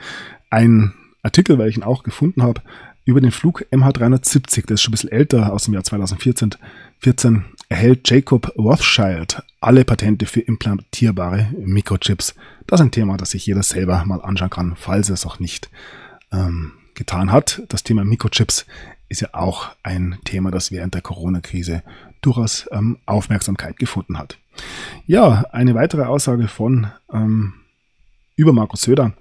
Ein Artikel, weil ich auch gefunden habe, über den Flug MH370, der ist schon ein bisschen älter, aus dem Jahr 2014, 14, erhält Jacob Rothschild alle Patente für implantierbare Mikrochips. Das ist ein Thema, das sich jeder selber mal anschauen kann, falls er es auch nicht ähm, getan hat. Das Thema Mikrochips ist ja auch ein Thema, das während der Corona-Krise durchaus ähm, Aufmerksamkeit gefunden hat. Ja, eine weitere Aussage von ähm, über Markus Söder.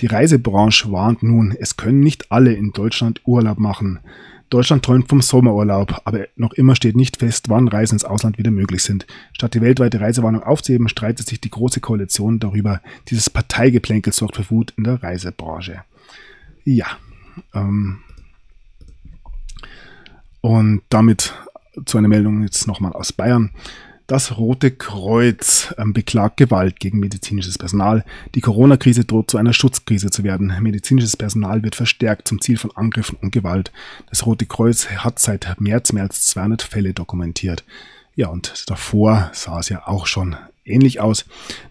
Die Reisebranche warnt nun, es können nicht alle in Deutschland Urlaub machen. Deutschland träumt vom Sommerurlaub, aber noch immer steht nicht fest, wann Reisen ins Ausland wieder möglich sind. Statt die weltweite Reisewarnung aufzuheben, streitet sich die Große Koalition darüber. Dieses Parteigeplänkel sorgt für Wut in der Reisebranche. Ja. Ähm, und damit zu einer Meldung jetzt nochmal aus Bayern. Das Rote Kreuz ähm, beklagt Gewalt gegen medizinisches Personal. Die Corona-Krise droht zu einer Schutzkrise zu werden. Medizinisches Personal wird verstärkt zum Ziel von Angriffen und Gewalt. Das Rote Kreuz hat seit März mehr als 200 Fälle dokumentiert. Ja, und davor sah es ja auch schon ähnlich aus.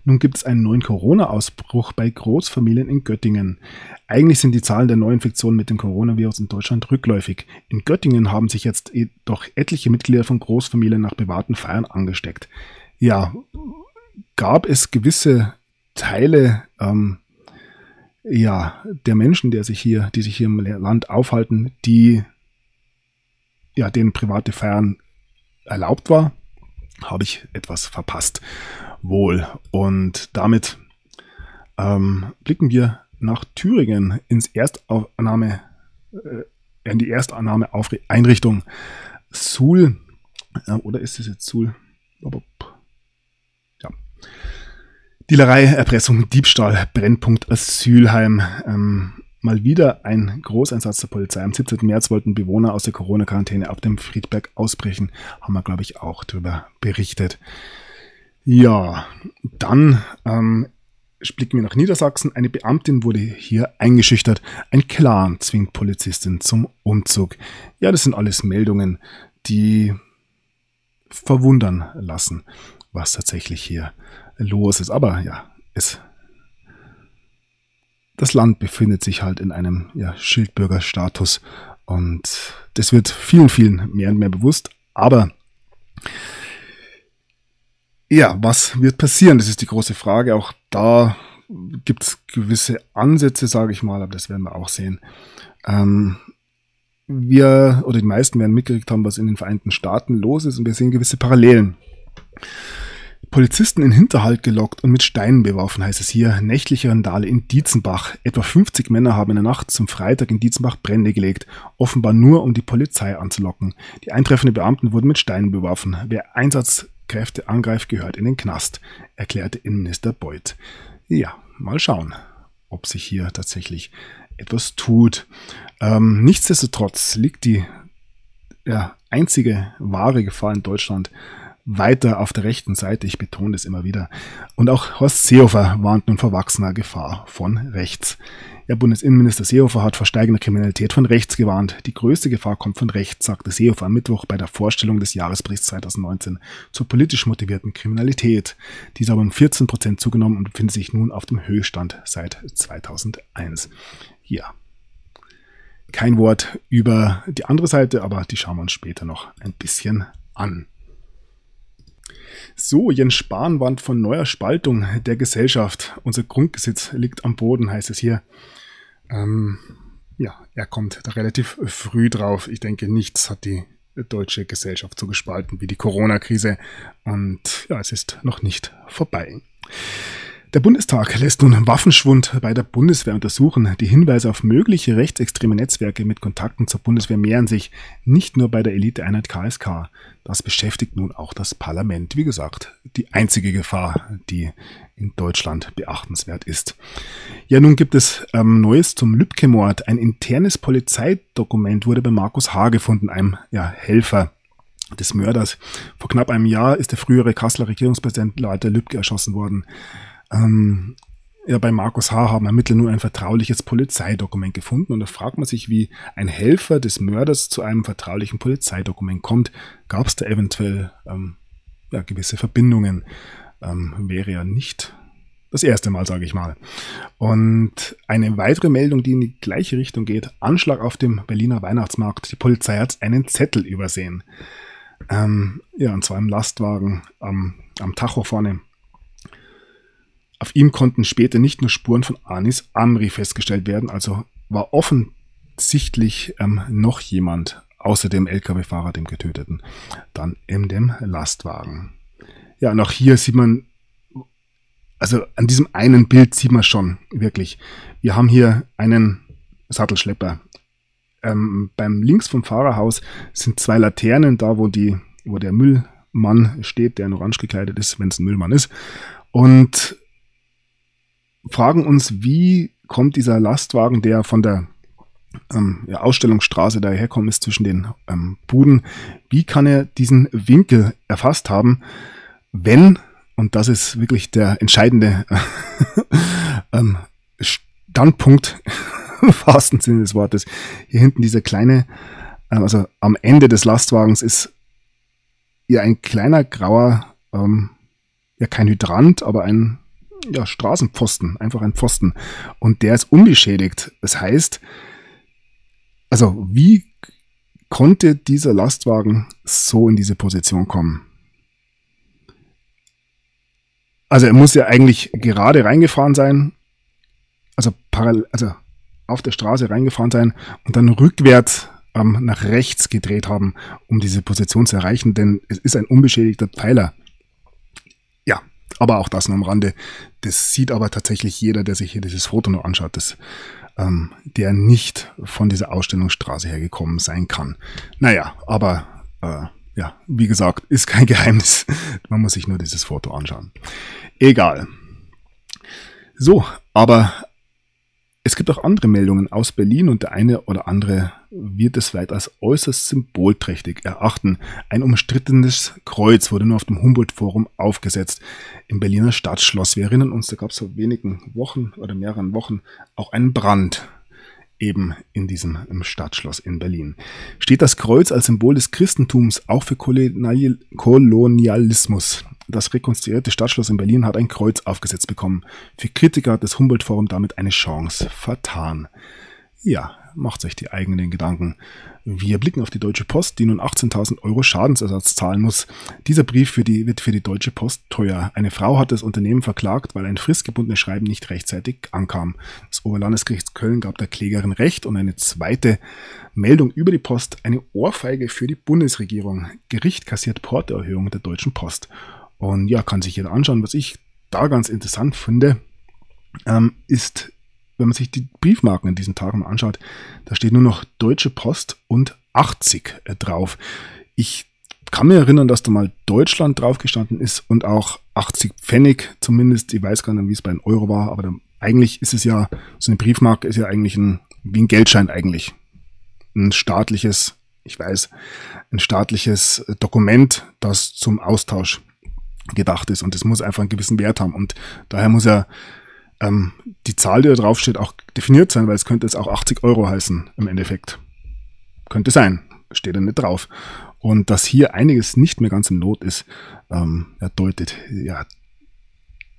Nun gibt es einen neuen Corona-Ausbruch bei Großfamilien in Göttingen. Eigentlich sind die Zahlen der Neuinfektionen mit dem Coronavirus in Deutschland rückläufig. In Göttingen haben sich jetzt doch etliche Mitglieder von Großfamilien nach privaten Feiern angesteckt. Ja, gab es gewisse Teile ähm, ja, der Menschen, der sich hier, die sich hier im Land aufhalten, die ja, denen private Feiern erlaubt war, habe ich etwas verpasst wohl. Und damit ähm, blicken wir nach Thüringen ins Erstannahme, äh, in die Erstannahme Einrichtung Suhl. Äh, oder ist es jetzt Suhl? Ja. Dealerei, Erpressung, Diebstahl, Brennpunkt Asylheim. Ähm, mal wieder ein Großeinsatz der Polizei. Am 17. März wollten Bewohner aus der Corona-Quarantäne auf dem Friedberg ausbrechen. Haben wir, glaube ich, auch darüber berichtet. Ja, dann ähm, blicken wir nach Niedersachsen. Eine Beamtin wurde hier eingeschüchtert. Ein Clan zwingt Polizistin zum Umzug. Ja, das sind alles Meldungen, die verwundern lassen, was tatsächlich hier los ist. Aber ja, es, das Land befindet sich halt in einem ja, Schildbürgerstatus und das wird vielen, vielen mehr und mehr bewusst. Aber ja, was wird passieren? Das ist die große Frage. Auch da gibt es gewisse Ansätze, sage ich mal, aber das werden wir auch sehen. Ähm, wir oder die meisten werden mitgekriegt haben, was in den Vereinigten Staaten los ist und wir sehen gewisse Parallelen. Polizisten in Hinterhalt gelockt und mit Steinen beworfen, heißt es hier. Nächtliche Randale in Dietzenbach. Etwa 50 Männer haben in der Nacht zum Freitag in Dietzenbach Brände gelegt, offenbar nur um die Polizei anzulocken. Die eintreffenden Beamten wurden mit Steinen beworfen. Wer Einsatz Kräfte angreift, gehört in den Knast, erklärte Innenminister Beuth. Ja, mal schauen, ob sich hier tatsächlich etwas tut. Ähm, nichtsdestotrotz liegt die ja, einzige wahre Gefahr in Deutschland weiter auf der rechten Seite. Ich betone das immer wieder. Und auch Horst Seehofer warnt nun vor wachsender Gefahr von rechts. Ja, Bundesinnenminister Seehofer hat vor steigender Kriminalität von rechts gewarnt. Die größte Gefahr kommt von rechts, sagte Seehofer am Mittwoch bei der Vorstellung des Jahresberichts 2019 zur politisch motivierten Kriminalität. Diese haben um 14 Prozent zugenommen und befindet sich nun auf dem Höchststand seit 2001. Ja. Kein Wort über die andere Seite, aber die schauen wir uns später noch ein bisschen an. So, Jens Spahn warnt von neuer Spaltung der Gesellschaft. Unser Grundgesetz liegt am Boden, heißt es hier. Ähm, ja, er kommt da relativ früh drauf. Ich denke, nichts hat die deutsche Gesellschaft so gespalten wie die Corona-Krise. Und ja, es ist noch nicht vorbei. Der Bundestag lässt nun Waffenschwund bei der Bundeswehr untersuchen. Die Hinweise auf mögliche rechtsextreme Netzwerke mit Kontakten zur Bundeswehr mehren sich nicht nur bei der Eliteeinheit KSK. Das beschäftigt nun auch das Parlament. Wie gesagt, die einzige Gefahr, die in Deutschland beachtenswert ist. Ja, nun gibt es ähm, Neues zum Lübcke-Mord. Ein internes Polizeidokument wurde bei Markus H. gefunden, einem ja, Helfer des Mörders. Vor knapp einem Jahr ist der frühere Kasseler Regierungspräsident Leiter Lübcke erschossen worden. Ähm, ja, bei Markus H. haben Ermittler nur ein vertrauliches Polizeidokument gefunden und da fragt man sich, wie ein Helfer des Mörders zu einem vertraulichen Polizeidokument kommt. Gab es da eventuell ähm, ja, gewisse Verbindungen? Ähm, wäre ja nicht das erste Mal, sage ich mal. Und eine weitere Meldung, die in die gleiche Richtung geht, Anschlag auf dem Berliner Weihnachtsmarkt. Die Polizei hat einen Zettel übersehen. Ähm, ja, und zwar im Lastwagen am, am Tacho vorne auf ihm konnten später nicht nur Spuren von Anis Amri festgestellt werden, also war offensichtlich ähm, noch jemand außer dem Lkw-Fahrer, dem Getöteten, dann in dem Lastwagen. Ja, und auch hier sieht man, also an diesem einen Bild sieht man schon wirklich, wir haben hier einen Sattelschlepper. Ähm, beim links vom Fahrerhaus sind zwei Laternen da, wo die, wo der Müllmann steht, der in orange gekleidet ist, wenn es ein Müllmann ist. Und fragen uns, wie kommt dieser Lastwagen, der von der ähm, ja, Ausstellungsstraße daherkommt, ist zwischen den ähm, Buden, wie kann er diesen Winkel erfasst haben, wenn, und das ist wirklich der entscheidende <laughs> ähm, Standpunkt <laughs> im wahrsten Sinne des Wortes, hier hinten dieser kleine, äh, also am Ende des Lastwagens ist ja ein kleiner grauer, ähm, ja kein Hydrant, aber ein ja, Straßenpfosten, einfach ein Pfosten. Und der ist unbeschädigt. Das heißt, also wie konnte dieser Lastwagen so in diese Position kommen? Also er muss ja eigentlich gerade reingefahren sein, also parallel, also auf der Straße reingefahren sein und dann rückwärts ähm, nach rechts gedreht haben, um diese Position zu erreichen, denn es ist ein unbeschädigter Pfeiler. Aber auch das nur am Rande. Das sieht aber tatsächlich jeder, der sich hier dieses Foto nur anschaut, dass ähm, der nicht von dieser Ausstellungsstraße hergekommen sein kann. Naja, aber äh, ja, wie gesagt, ist kein <laughs> Geheimnis. Man muss sich nur dieses Foto anschauen. Egal. So, aber es gibt auch andere Meldungen aus Berlin und der eine oder andere wird es vielleicht als äußerst symbolträchtig erachten. Ein umstrittenes Kreuz wurde nur auf dem Humboldt-Forum aufgesetzt im Berliner Stadtschloss. Wir erinnern uns, da gab es vor wenigen Wochen oder mehreren Wochen auch einen Brand eben in diesem im Stadtschloss in Berlin. Steht das Kreuz als Symbol des Christentums auch für Kolonialismus? Das rekonstruierte Stadtschloss in Berlin hat ein Kreuz aufgesetzt bekommen. Für Kritiker hat das Humboldt-Forum damit eine Chance vertan. Ja, macht euch die eigenen Gedanken. Wir blicken auf die Deutsche Post, die nun 18.000 Euro Schadensersatz zahlen muss. Dieser Brief für die, wird für die Deutsche Post teuer. Eine Frau hat das Unternehmen verklagt, weil ein fristgebundenes Schreiben nicht rechtzeitig ankam. Das Oberlandesgericht Köln gab der Klägerin Recht und eine zweite Meldung über die Post, eine Ohrfeige für die Bundesregierung. Gericht kassiert Portoerhöhung der Deutschen Post. Und ja, kann sich jeder anschauen. Was ich da ganz interessant finde, ähm, ist, wenn man sich die Briefmarken in diesen Tagen anschaut, da steht nur noch Deutsche Post und 80 äh, drauf. Ich kann mir erinnern, dass da mal Deutschland drauf gestanden ist und auch 80 Pfennig zumindest. Ich weiß gar nicht, wie es bei einem Euro war, aber dann, eigentlich ist es ja, so eine Briefmarke ist ja eigentlich ein, wie ein Geldschein eigentlich. Ein staatliches, ich weiß, ein staatliches Dokument, das zum Austausch gedacht ist und es muss einfach einen gewissen Wert haben und daher muss ja ähm, die Zahl, die da drauf steht, auch definiert sein, weil es könnte jetzt auch 80 Euro heißen im Endeffekt. Könnte sein, steht da nicht drauf. Und dass hier einiges nicht mehr ganz im Not ist, ähm, deutet ja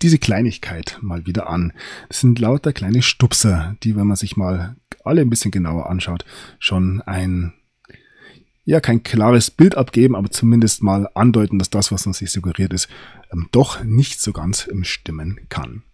diese Kleinigkeit mal wieder an. Das sind lauter kleine Stupser, die, wenn man sich mal alle ein bisschen genauer anschaut, schon ein ja kein klares Bild abgeben, aber zumindest mal andeuten, dass das, was uns hier suggeriert ist, ähm, doch nicht so ganz stimmen kann.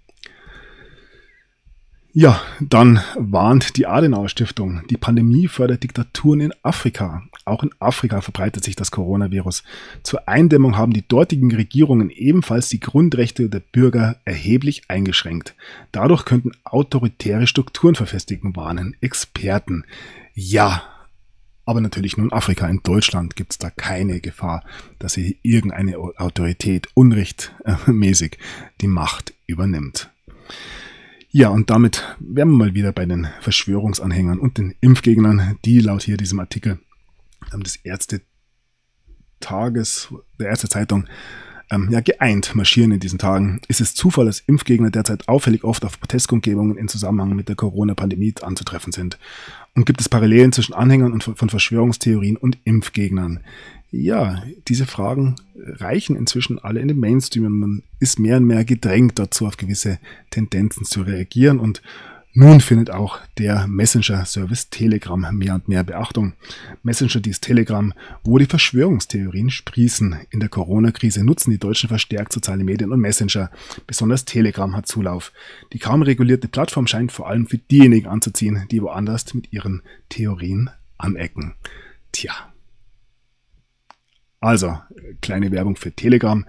Ja, dann warnt die Adenauer Stiftung, die Pandemie fördert Diktaturen in Afrika. Auch in Afrika verbreitet sich das Coronavirus. Zur Eindämmung haben die dortigen Regierungen ebenfalls die Grundrechte der Bürger erheblich eingeschränkt. Dadurch könnten autoritäre Strukturen verfestigen, warnen Experten. Ja, aber natürlich nur in Afrika. In Deutschland gibt es da keine Gefahr, dass hier irgendeine Autorität unrechtmäßig die Macht übernimmt. Ja, und damit wären wir mal wieder bei den Verschwörungsanhängern und den Impfgegnern, die laut hier diesem Artikel ähm, des Ärzte Tages, der Ärzte Zeitung, ähm, ja, geeint marschieren in diesen Tagen. Ist es Zufall, dass Impfgegner derzeit auffällig oft auf Protestkundgebungen in Zusammenhang mit der Corona-Pandemie anzutreffen sind? Und gibt es Parallelen zwischen Anhängern und von Verschwörungstheorien und Impfgegnern? Ja, diese Fragen reichen inzwischen alle in den Mainstream und man ist mehr und mehr gedrängt dazu, auf gewisse Tendenzen zu reagieren und nun findet auch der Messenger-Service Telegram mehr und mehr Beachtung. Messenger dies Telegram, wo die Verschwörungstheorien sprießen. In der Corona-Krise nutzen die Deutschen verstärkt soziale Medien und Messenger. Besonders Telegram hat Zulauf. Die kaum regulierte Plattform scheint vor allem für diejenigen anzuziehen, die woanders mit ihren Theorien anecken. Tja. Also, kleine Werbung für Telegram.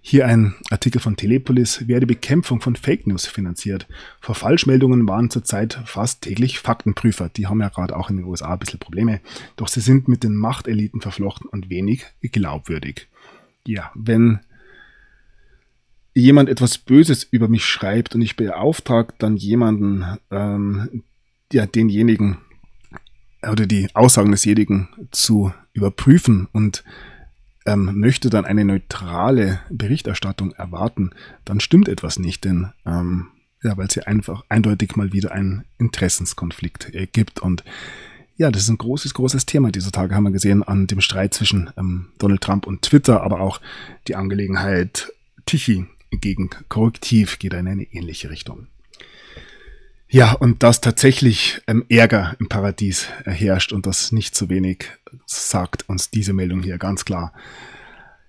Hier ein Artikel von Telepolis, wer die Bekämpfung von Fake News finanziert. Vor Falschmeldungen waren zurzeit fast täglich Faktenprüfer. Die haben ja gerade auch in den USA ein bisschen Probleme. Doch sie sind mit den Machteliten verflochten und wenig glaubwürdig. Ja, wenn jemand etwas Böses über mich schreibt und ich beauftrage dann jemanden, ähm, ja, denjenigen oder die Aussagen desjenigen zu überprüfen und ähm, möchte dann eine neutrale Berichterstattung erwarten, dann stimmt etwas nicht, denn ähm, ja, weil es hier einfach eindeutig mal wieder einen Interessenskonflikt äh, gibt und ja, das ist ein großes, großes Thema dieser Tage, haben wir gesehen an dem Streit zwischen ähm, Donald Trump und Twitter, aber auch die Angelegenheit Tichy gegen Korrektiv geht in eine ähnliche Richtung. Ja, und dass tatsächlich ähm, Ärger im Paradies herrscht und das nicht zu wenig, sagt uns diese Meldung hier ganz klar.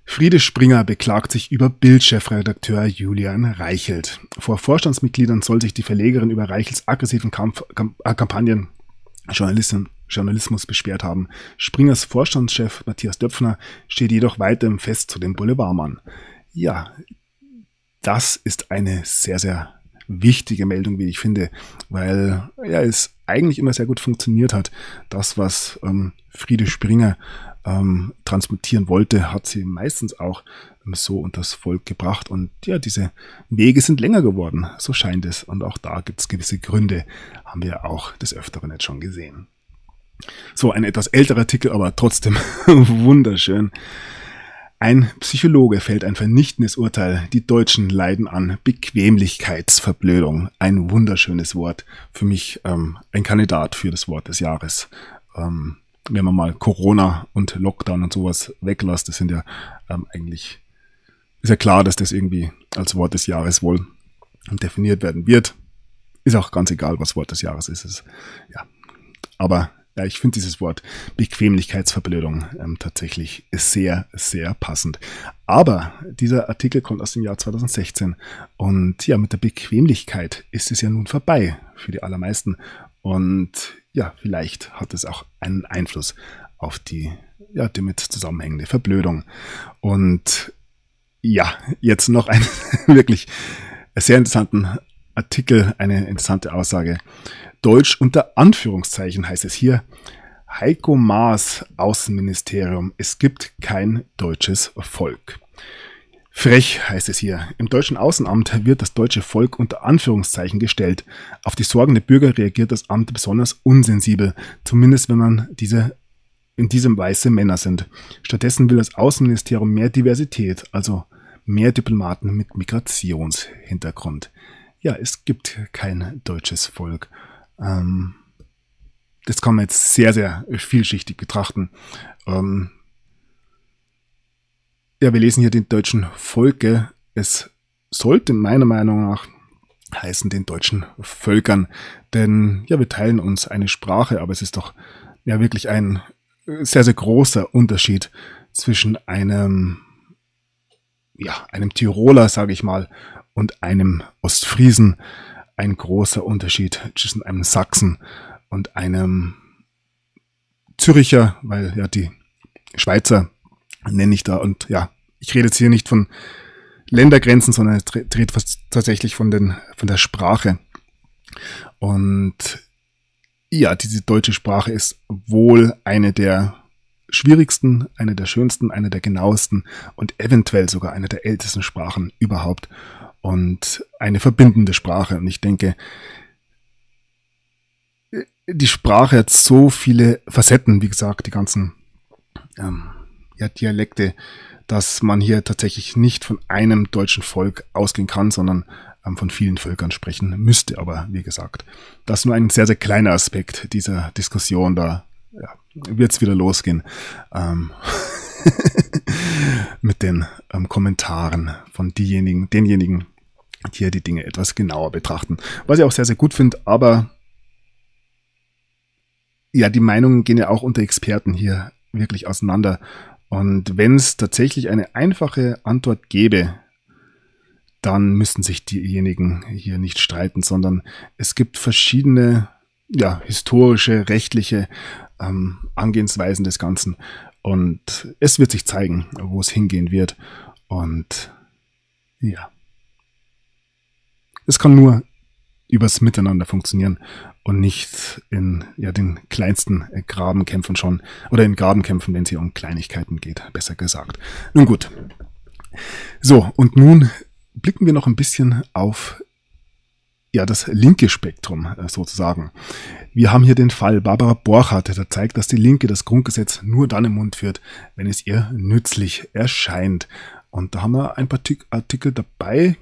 Friede Springer beklagt sich über Bildchefredakteur Julian Reichelt. Vor Vorstandsmitgliedern soll sich die Verlegerin über Reichels aggressiven Kampf, Kamp äh, Kampagnen Journalismus beschwert haben. Springers Vorstandschef Matthias Döpfner steht jedoch weiterhin fest zu dem Boulevardmann. Ja, das ist eine sehr, sehr wichtige Meldung, wie ich finde, weil ja es eigentlich immer sehr gut funktioniert hat. Das, was ähm, Friede Springer ähm, transmitieren wollte, hat sie meistens auch ähm, so unter das Volk gebracht. Und ja, diese Wege sind länger geworden, so scheint es. Und auch da gibt es gewisse Gründe, haben wir auch des Öfteren jetzt schon gesehen. So, ein etwas älterer Artikel, aber trotzdem <laughs> wunderschön. Ein Psychologe fällt ein vernichtendes Urteil. Die Deutschen leiden an Bequemlichkeitsverblödung. Ein wunderschönes Wort. Für mich ähm, ein Kandidat für das Wort des Jahres. Ähm, wenn man mal Corona und Lockdown und sowas weglässt, das sind ja ähm, eigentlich, ist ja klar, dass das irgendwie als Wort des Jahres wohl definiert werden wird. Ist auch ganz egal, was Wort des Jahres ist. ist ja. Aber ja, ich finde dieses Wort Bequemlichkeitsverblödung ähm, tatsächlich sehr, sehr passend. Aber dieser Artikel kommt aus dem Jahr 2016 und ja, mit der Bequemlichkeit ist es ja nun vorbei für die allermeisten. Und ja, vielleicht hat es auch einen Einfluss auf die ja, damit zusammenhängende Verblödung. Und ja, jetzt noch einen <laughs> wirklich sehr interessanten Artikel, eine interessante Aussage. Deutsch unter Anführungszeichen heißt es hier. Heiko Maas, Außenministerium. Es gibt kein deutsches Volk. Frech heißt es hier. Im deutschen Außenamt wird das deutsche Volk unter Anführungszeichen gestellt. Auf die Sorgen der Bürger reagiert das Amt besonders unsensibel, zumindest wenn man diese in diesem weiße Männer sind. Stattdessen will das Außenministerium mehr Diversität, also mehr Diplomaten mit Migrationshintergrund. Ja, es gibt kein deutsches Volk. Ähm, das kann man jetzt sehr, sehr vielschichtig betrachten. Ähm, ja, wir lesen hier den deutschen Volke. Es sollte meiner Meinung nach heißen den deutschen Völkern, denn ja, wir teilen uns eine Sprache, aber es ist doch ja wirklich ein sehr, sehr großer Unterschied zwischen einem, ja, einem Tiroler, sage ich mal, und einem Ostfriesen. Ein großer Unterschied zwischen einem Sachsen und einem Züricher, weil ja die Schweizer nenne ich da und ja, ich rede jetzt hier nicht von Ländergrenzen, sondern es dreht tatsächlich von, den, von der Sprache. Und ja, diese deutsche Sprache ist wohl eine der schwierigsten, eine der schönsten, eine der genauesten und eventuell sogar eine der ältesten Sprachen überhaupt und eine verbindende Sprache. Und ich denke, die Sprache hat so viele Facetten, wie gesagt, die ganzen ähm, ja, Dialekte, dass man hier tatsächlich nicht von einem deutschen Volk ausgehen kann, sondern ähm, von vielen Völkern sprechen müsste. Aber wie gesagt, das ist nur ein sehr, sehr kleiner Aspekt dieser Diskussion. Da ja, wird es wieder losgehen ähm, <laughs> mit den ähm, Kommentaren von diejenigen, denjenigen, hier die Dinge etwas genauer betrachten. Was ich auch sehr, sehr gut finde, aber ja, die Meinungen gehen ja auch unter Experten hier wirklich auseinander. Und wenn es tatsächlich eine einfache Antwort gäbe, dann müssten sich diejenigen hier nicht streiten, sondern es gibt verschiedene ja, historische, rechtliche ähm, Angehensweisen des Ganzen. Und es wird sich zeigen, wo es hingehen wird. Und ja. Es kann nur übers Miteinander funktionieren und nicht in ja, den kleinsten Grabenkämpfen schon oder in Grabenkämpfen, wenn es hier um Kleinigkeiten geht, besser gesagt. Nun gut. So, und nun blicken wir noch ein bisschen auf ja, das linke Spektrum äh, sozusagen. Wir haben hier den Fall Barbara Borchardt, der zeigt, dass die Linke das Grundgesetz nur dann im Mund führt, wenn es ihr nützlich erscheint. Und da haben wir ein paar Artikel dabei,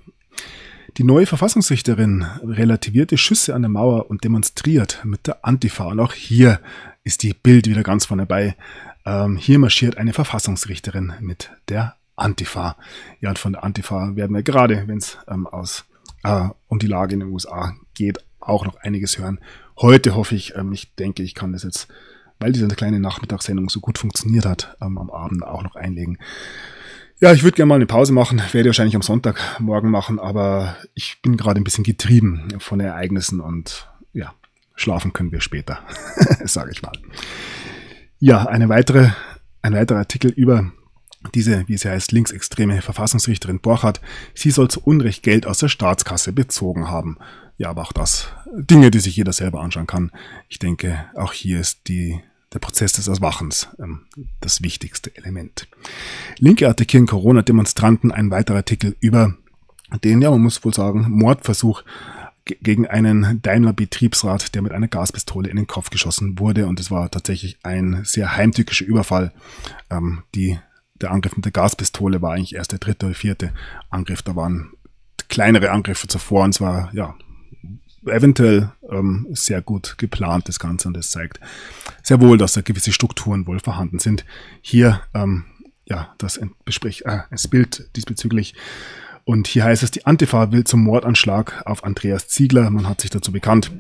die neue Verfassungsrichterin relativierte Schüsse an der Mauer und demonstriert mit der Antifa. Und auch hier ist die Bild wieder ganz vorne bei. Ähm, hier marschiert eine Verfassungsrichterin mit der Antifa. Ja, und von der Antifa werden wir gerade, wenn es ähm, äh, um die Lage in den USA geht, auch noch einiges hören. Heute hoffe ich, ähm, ich denke, ich kann das jetzt, weil diese kleine Nachmittagssendung so gut funktioniert hat, ähm, am Abend auch noch einlegen. Ja, ich würde gerne mal eine Pause machen, <laughs> werde wahrscheinlich am Sonntagmorgen machen, aber ich bin gerade ein bisschen getrieben von Ereignissen und ja, schlafen können wir später, <laughs> sage ich mal. Ja, eine weitere, ein weiterer Artikel über diese, wie sie heißt, linksextreme Verfassungsrichterin Borchardt. Sie soll zu Unrecht Geld aus der Staatskasse bezogen haben. Ja, aber auch das Dinge, die sich jeder selber anschauen kann. Ich denke, auch hier ist die der Prozess des Erwachens, ähm, das wichtigste Element. Linke attackieren Corona-Demonstranten, ein weiterer Artikel über den, ja, man muss wohl sagen, Mordversuch gegen einen Daimler-Betriebsrat, der mit einer Gaspistole in den Kopf geschossen wurde. Und es war tatsächlich ein sehr heimtückischer Überfall. Ähm, die, der Angriff mit der Gaspistole war eigentlich erst der dritte oder vierte Angriff. Da waren kleinere Angriffe zuvor und zwar, ja, eventuell ähm, sehr gut geplant, das Ganze. Und es zeigt sehr wohl, dass da gewisse Strukturen wohl vorhanden sind. Hier, ähm, ja, das äh, das Bild diesbezüglich. Und hier heißt es, die Antifa will zum Mordanschlag auf Andreas Ziegler. Man hat sich dazu bekannt.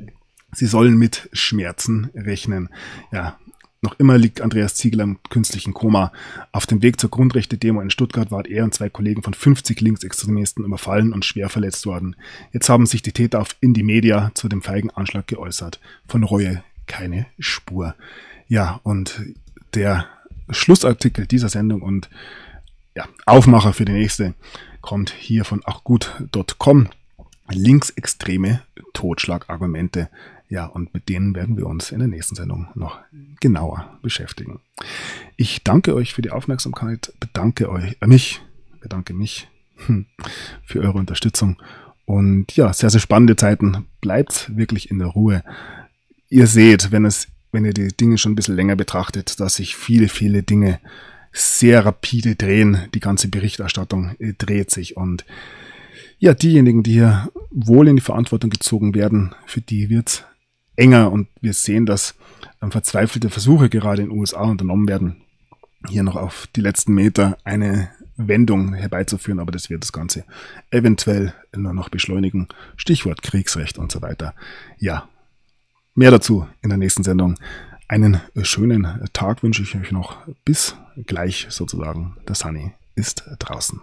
Sie sollen mit Schmerzen rechnen. Ja, noch immer liegt Andreas Ziegler im künstlichen Koma. Auf dem Weg zur Grundrechte-Demo in Stuttgart waren er und zwei Kollegen von 50 Linksextremisten überfallen und schwer verletzt worden. Jetzt haben sich die Täter auf Indie Media zu dem feigen Anschlag geäußert. Von Reue keine Spur. Ja, und der Schlussartikel dieser Sendung und ja, Aufmacher für die nächste kommt hier von achgut.com. Linksextreme Totschlagargumente ja, und mit denen werden wir uns in der nächsten Sendung noch genauer beschäftigen. Ich danke euch für die Aufmerksamkeit, bedanke euch, äh, mich, bedanke mich hm, für eure Unterstützung und ja, sehr, sehr spannende Zeiten. Bleibt wirklich in der Ruhe. Ihr seht, wenn es, wenn ihr die Dinge schon ein bisschen länger betrachtet, dass sich viele, viele Dinge sehr rapide drehen. Die ganze Berichterstattung äh, dreht sich und ja, diejenigen, die hier wohl in die Verantwortung gezogen werden, für die wird enger und wir sehen, dass ähm, verzweifelte Versuche gerade in den USA unternommen werden, hier noch auf die letzten Meter eine Wendung herbeizuführen, aber das wird das Ganze eventuell nur noch beschleunigen. Stichwort Kriegsrecht und so weiter. Ja, mehr dazu in der nächsten Sendung. Einen schönen Tag wünsche ich euch noch. Bis gleich sozusagen. Der Sunny ist draußen.